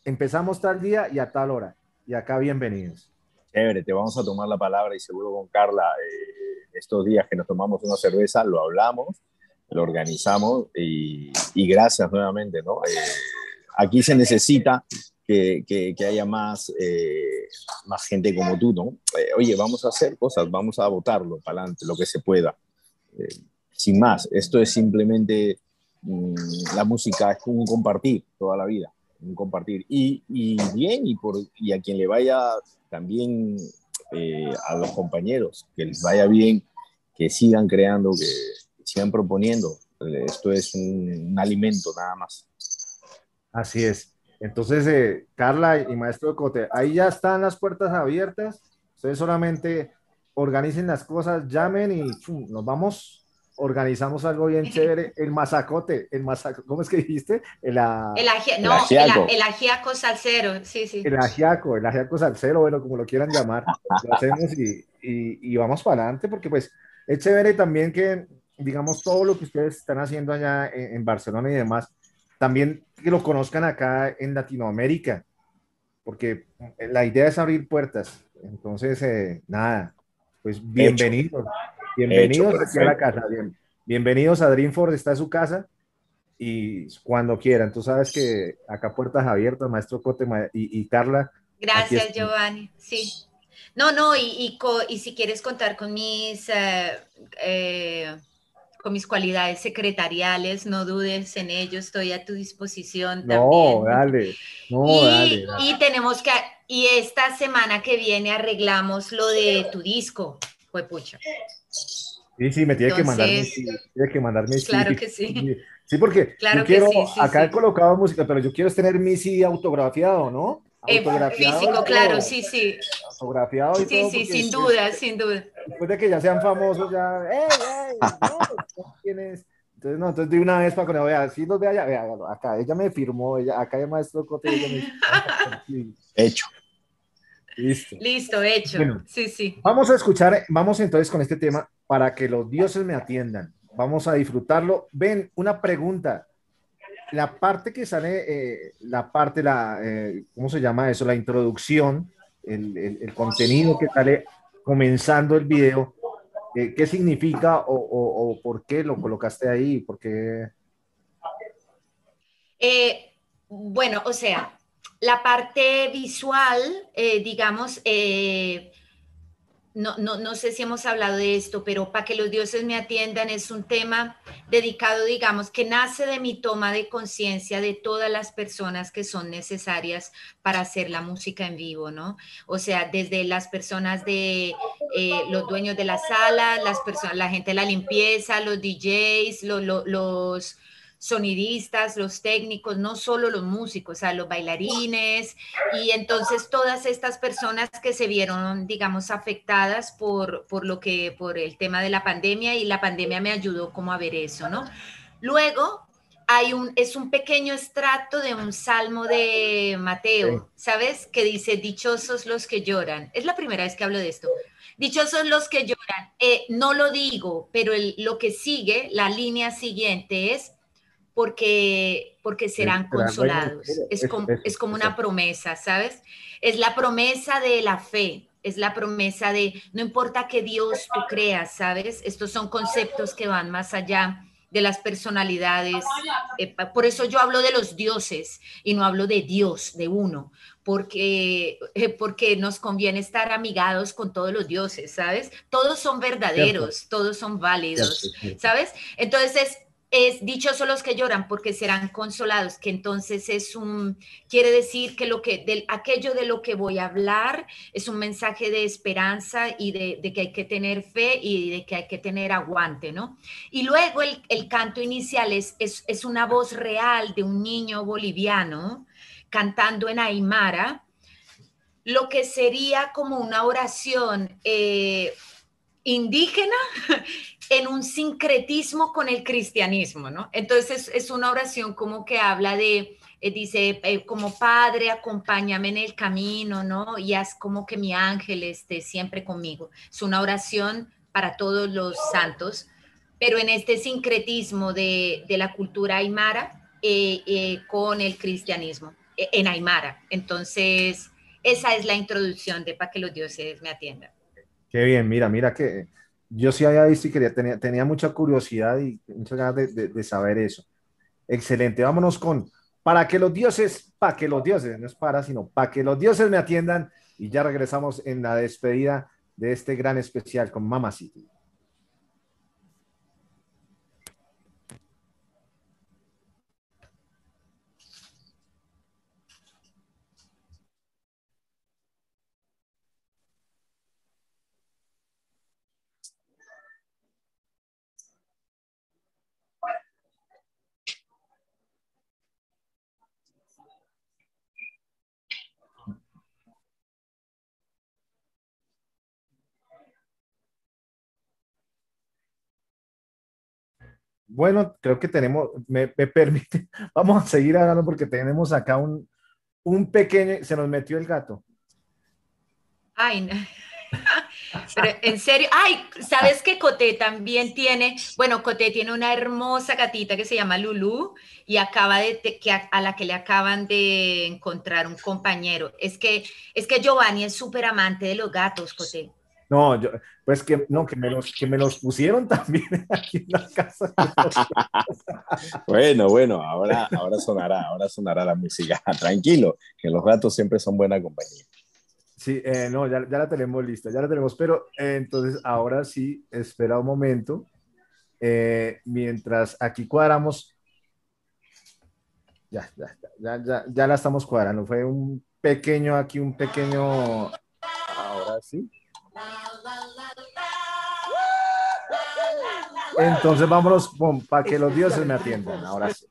Speaker 1: empezamos tal día y a tal hora. Y acá bienvenidos
Speaker 8: chévere, te vamos a tomar la palabra y seguro con Carla, eh, estos días que nos tomamos una cerveza, lo hablamos, lo organizamos y, gracias nuevamente. Eh, aquí se necesita que, que, haya más, eh, más gente como tú, ¿no? oye, vamos a hacer cosas, vamos a votarlo para adelante, lo que se pueda. Sin más, esto es simplemente, mm, la música es un compartir toda la vida un compartir. Y, y, bien, y, por, y a quien le vaya también eh, a los compañeros, que les vaya bien, que sigan creando, que sigan proponiendo. Esto es un, alimento nada más.
Speaker 1: Así es. Entonces, eh, Carla y Maestro Cote, ahí ya están las puertas abiertas. Ustedes solamente organicen las cosas, llamen y nos vamos organizamos algo bien chévere, el masacote, el masacote, ¿cómo es que dijiste?
Speaker 3: El, el, no, el, ajiaco salsero, sí, sí.
Speaker 1: El ajiaco, el ajiaco salsero, bueno, como lo quieran llamar, lo hacemos y, y, vamos para adelante, porque pues es chévere también que, digamos, todo lo que ustedes están haciendo allá en, Barcelona y demás, también que lo conozcan acá en Latinoamérica, porque la idea es abrir puertas, entonces, eh, nada, pues bienvenidos. Bienvenidos aquí a la casa. bienvenidos a Dreamford, está en su casa y cuando quieran. Tú sabes que acá puertas abiertas, maestro Cote y, Carla.
Speaker 3: Gracias, Giovanni. Sí. No, no, y, y, si quieres contar con mis, eh, eh, con mis cualidades secretariales, no dudes en ello, estoy a tu disposición.
Speaker 1: No, dale, no,
Speaker 3: y,
Speaker 1: dale,
Speaker 3: Y tenemos que, y esta semana que viene arreglamos lo de tu disco, fue pucha.
Speaker 1: Sí, sí, me tiene que mandar tiene que mandarme
Speaker 3: Claro que sí.
Speaker 1: Sí, porque yo quiero, acá he colocado música, pero yo quiero tener mi CD autografiado, ¿no?
Speaker 3: Eh, autografiado físico, claro, sí, sí.
Speaker 1: Autografiado y
Speaker 3: sí,
Speaker 1: todo.
Speaker 3: Sí, sí, sin duda, sin duda.
Speaker 1: Después de que ya sean famosos, ya, ¡eh, eh! No, ¿Quién es? Entonces, no, entonces de una vez para que no vea, si los vea, ya, vea, acá, ella me firmó, ella, acá el maestro Cote, ella
Speaker 8: me... Hecho.
Speaker 3: Listo. Listo, hecho. sí, sí.
Speaker 1: Vamos a escuchar, vamos entonces con este tema para que los dioses me atiendan. Vamos a disfrutarlo. Ven, una pregunta. La parte que sale, eh, la parte, la, eh, ¿cómo se llama eso? La introducción, el, el, contenido que sale comenzando el video, eh, ¿qué significa o, o, o, por qué lo colocaste ahí? ¿Por qué?
Speaker 3: bueno, o sea, la parte visual, eh, digamos, eh, no, no, no, sé si hemos hablado de esto, pero para que los dioses me atiendan es un tema dedicado, digamos, que nace de mi toma de conciencia de todas las personas que son necesarias para hacer la música en vivo, ¿no? O sea, desde las personas de eh, los dueños de la sala, las personas, la gente de la limpieza, los DJs, los sonidistas, los técnicos, no solo los músicos, o sea, los bailarines, y entonces todas estas personas que se vieron, digamos, afectadas por, por lo que, por el tema de la pandemia, y la pandemia me ayudó como a ver eso, ¿no? Luego, hay un, es un pequeño estrato de un salmo de Mateo, ¿sabes? Que dice, dichosos los que lloran. Es la primera vez que hablo de esto. Dichosos los que lloran. Eh, no lo digo, pero el- lo que sigue, la línea siguiente es porque, porque serán consolados. Es como, es como una promesa, ¿sabes? Es la promesa de la fe, es la promesa de, no importa que Dios tú creas, ¿sabes? Estos son conceptos que van más allá de las personalidades. Eh, por eso yo hablo de los dioses y no hablo de Dios, de uno, porque, eh, porque nos conviene estar amigados con todos los dioses, ¿sabes? Todos son verdaderos, todos son válidos. ¿sabes? Entonces es, dichosos los que lloran porque serán consolados, que entonces es un, quiere decir que lo que, del, aquello de lo que voy a hablar es un mensaje de esperanza y de, de que hay que tener fe y de que hay que tener aguante, ¿no? Y luego el, el canto inicial es, es, es una voz real de un niño boliviano cantando en Aymara, lo que sería como una oración eh, indígena en un sincretismo con el cristianismo, ¿no? Entonces es una oración como que habla de, eh, dice, eh, como padre, acompáñame en el camino, ¿no? Y haz como que mi ángel esté siempre conmigo. Es una oración para todos los santos, pero en este sincretismo de, de la cultura aymara eh, eh, con el cristianismo, eh, en aymara. Entonces, esa es la introducción de para que los dioses me atiendan.
Speaker 1: Qué bien, mira, mira que yo sí había visto y quería, tenía, tenía mucha curiosidad y muchas ganas de, de- saber eso. Excelente, vámonos con para que los dioses, para que los dioses, no es para, sino para que los dioses me atiendan y ya regresamos en la despedida de este gran especial con Mama City. Bueno, creo que tenemos, me, permite, vamos a seguir hablando porque tenemos acá un, un pequeño, se nos metió el gato.
Speaker 3: Ay, no. Pero en serio, ay, ¿sabes que Coté también tiene? Bueno, Coté tiene una hermosa gatita que se llama Lulu y acaba de que a, a la que le acaban de encontrar un compañero. Es que es que Giovanni es súper amante de los gatos, Coté.
Speaker 1: No, yo, pues que no, que me los, que me los pusieron también aquí en la casa.
Speaker 8: Bueno, bueno, ahora, ahora sonará, ahora sonará la música. Tranquilo, que los gatos siempre son buena compañía.
Speaker 1: Sí, eh, no, ya, ya la tenemos lista, ya la tenemos, pero eh, entonces ahora sí, espera un momento, eh, mientras aquí cuadramos, ya, ya, ya, ya, ya la estamos cuadrando, fue un pequeño aquí, un pequeño, ahora sí. Entonces vámonos para que los dioses me atiendan, ahora sí.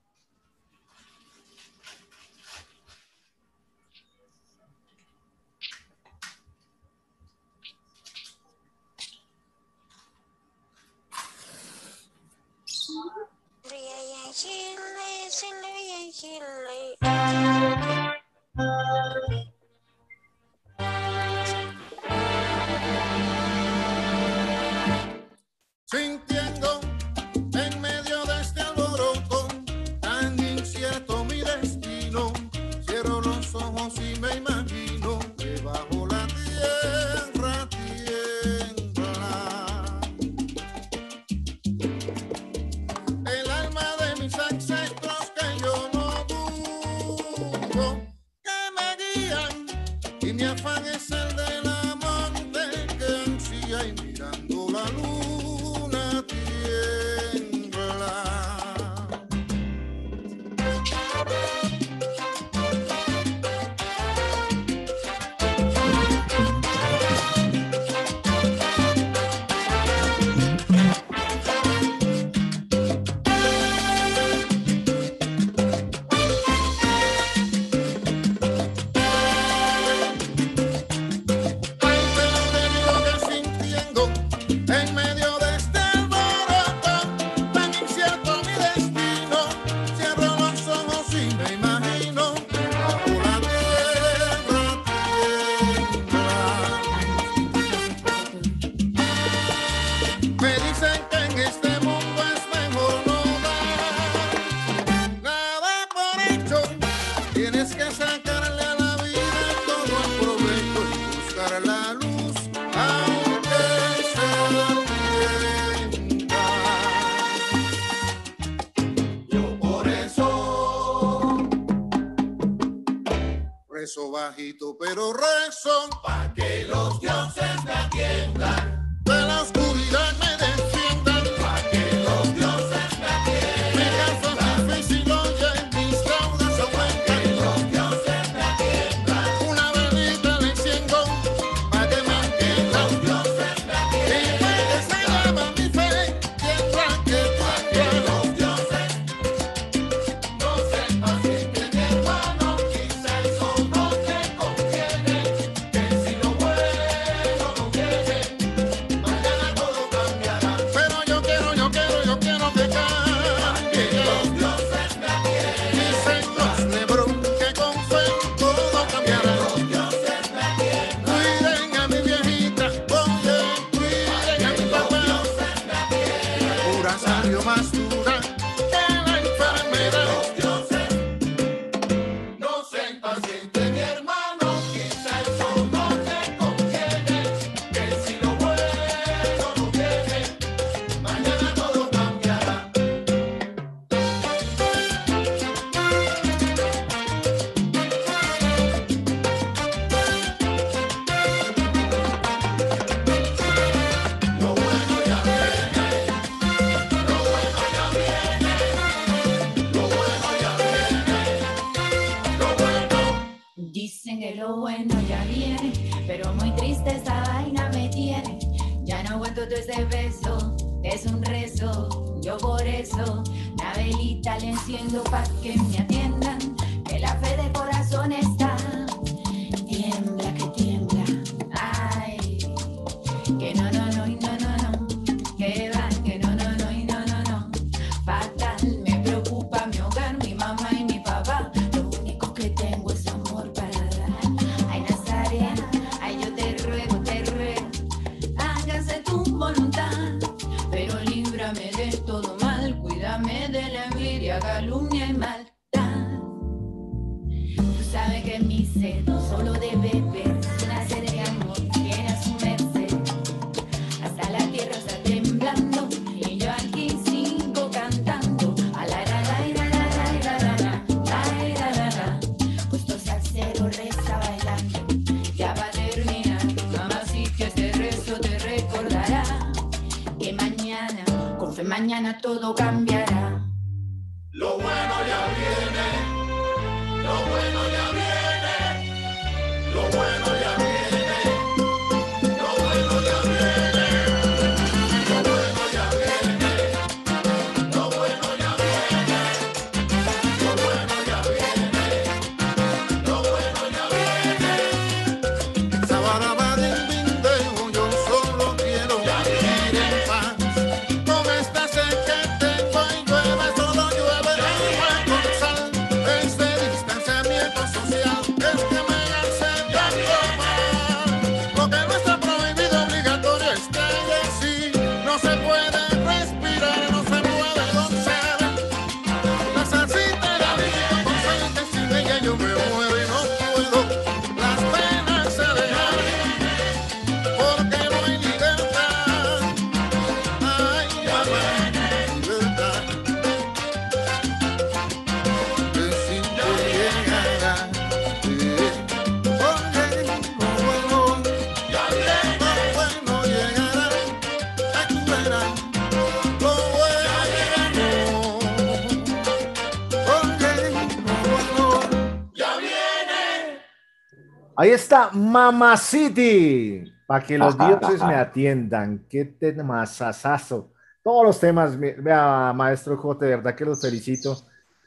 Speaker 9: esta
Speaker 1: Mama City. Para que los dioses me atiendan. Qué temazazazo. Todos los temas, vea, maestro Jote, de verdad que los felicito,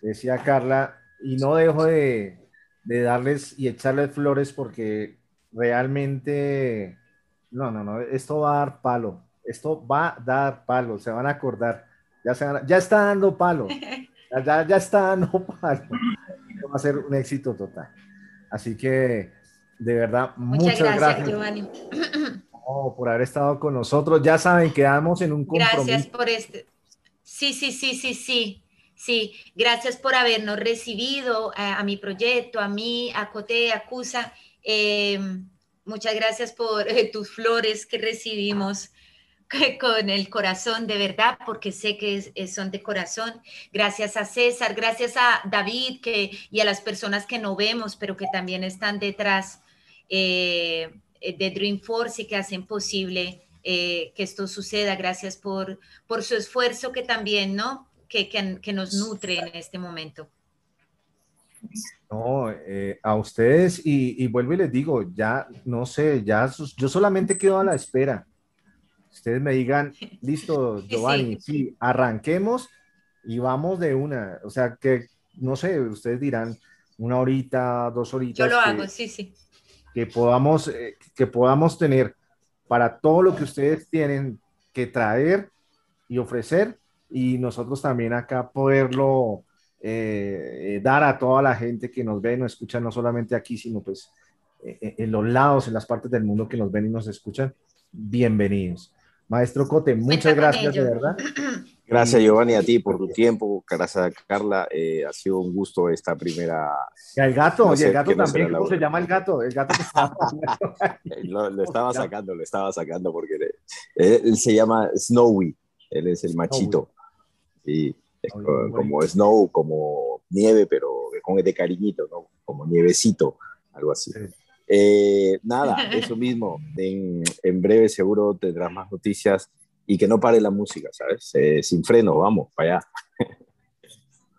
Speaker 1: decía Carla, y no dejo de, de darles y echarles flores porque realmente, no, no, no, esto va a dar palo, esto va a dar palo, se van a acordar, ya, se van a, ya está dando palo, ya, ya, está dando palo, va a ser un éxito total. Así que de verdad,
Speaker 3: muchas,
Speaker 1: muchas
Speaker 3: gracias, gracias, Giovanni.
Speaker 1: Oh, por haber estado con nosotros. Ya saben, quedamos en un compromiso.
Speaker 3: Gracias por este. Sí, sí, sí, sí, sí. Sí, gracias por habernos recibido eh, a, mi proyecto, a mí, a Cote, a Cusa. Em, muchas gracias por eh, tus flores que recibimos con el corazón, de verdad, porque sé que son de corazón. Gracias a César, gracias a David que, y a las personas que no vemos, pero que también están detrás eh, de Dreamforce y que hacen posible eh, que esto suceda. Gracias por, por su esfuerzo que también, ¿no? Que, que, que nos nutre en este momento.
Speaker 1: No, eh, a ustedes y, y vuelvo y les digo, ya no sé, ya yo solamente quedo a la espera. Ustedes me digan, listo,
Speaker 3: Sí,
Speaker 1: Giovanni, sí, arranquemos y vamos de una. O sea que, no sé, ustedes dirán una horita, dos horitas.
Speaker 3: Yo lo
Speaker 1: que-
Speaker 3: hago, sí, sí.
Speaker 1: Que podamos, eh, que podamos tener para todo lo que ustedes tienen que traer y ofrecer y nosotros también acá poderlo eh, eh, dar a toda la gente que nos ve y nos escucha, no solamente aquí, sino pues eh, eh, en los lados, en las partes del mundo que nos ven y nos escuchan. Bienvenidos. Maestro Cote, muchas
Speaker 3: Cuenta
Speaker 1: gracias de verdad.
Speaker 8: Gracias Giovanni a ti por tu tiempo, gracias a Carla, eh, ha sido un gusto esta primera,
Speaker 1: Y al gato,
Speaker 8: No
Speaker 1: y el gato
Speaker 8: no
Speaker 1: también, ¿cómo se llama el gato? El gato que está...
Speaker 8: lo, lo estaba sacando, lo estaba sacando porque él, él se llama Snowy, él es el machito, y es
Speaker 1: Muy
Speaker 8: co-
Speaker 1: bueno.
Speaker 8: como Snow, como nieve, pero con de cariñito, ¿no? Como nievecito, algo así.
Speaker 1: Sí.
Speaker 8: Eh, nada, eso mismo. En, en breve seguro tendrás más noticias y que no pare la música, ¿sabes? Eh, sin freno, vamos, para allá.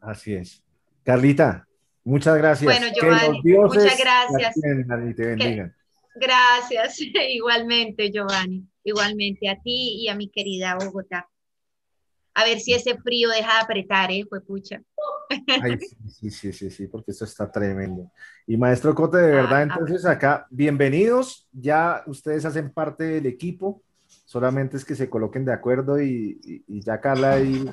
Speaker 1: Así es. Carlita, muchas gracias.
Speaker 3: Bueno,
Speaker 1: Que
Speaker 3: Giovanni, muchas gracias.
Speaker 1: te atiendan y te bendigan.
Speaker 3: Gracias, igualmente, Giovanni. Igualmente a ti y a mi querida Bogotá. A ver si ese frío deja de apretar, ¿eh? Fue pucha.
Speaker 1: Ay, sí, sí, sí, sí, sí, porque esto está tremendo. Y maestro Cote, de verdad,
Speaker 3: Ah,
Speaker 1: entonces acá, bienvenidos. Ya ustedes hacen parte del equipo. Solamente es que se coloquen de acuerdo y, y- y ya Carla ahí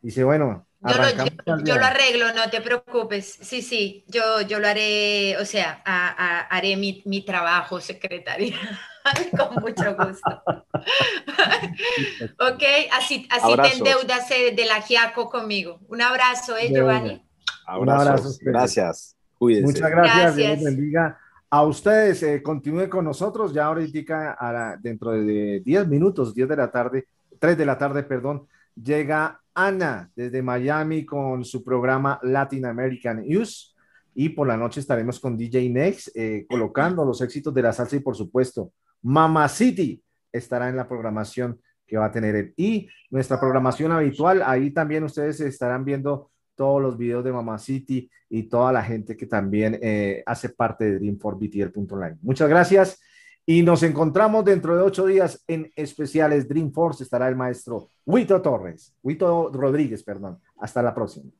Speaker 1: dice, bueno,
Speaker 3: Yo lo, yo- yo arreglo, no te preocupes. Sí, sí, yo, yo lo haré, o sea, a- a- haré mi, mi trabajo secretaria con mucho gusto. ok, así, así te endeudas eh, del ajiaco conmigo. Un abrazo, ¿eh,
Speaker 1: De
Speaker 3: Giovanni?
Speaker 8: Abrazos,
Speaker 1: abrazo
Speaker 8: gracias. Cuídense.
Speaker 1: Muchas gracias, Dios
Speaker 3: Gracias.
Speaker 1: les bendiga. A ustedes, eh, continúen con nosotros ya ahorita, a dentro de 10 minutos, 10 de la tarde, 3 de la tarde, perdón, llega Ana desde Miami con su programa Latin American News y por la noche estaremos con DJ Next eh, colocando los éxitos de la salsa y por supuesto, Mama City estará en la programación que va a tener él. Y nuestra programación habitual, ahí también ustedes estarán viendo todos los videos de Mama City y toda la gente que también eh, hace parte de Dream4BTL.online. Muchas gracias y nos encontramos dentro de ocho días en especiales Dreamforce. Estará el maestro Huito Torres, Huito Rodríguez, perdón. Hasta la próxima.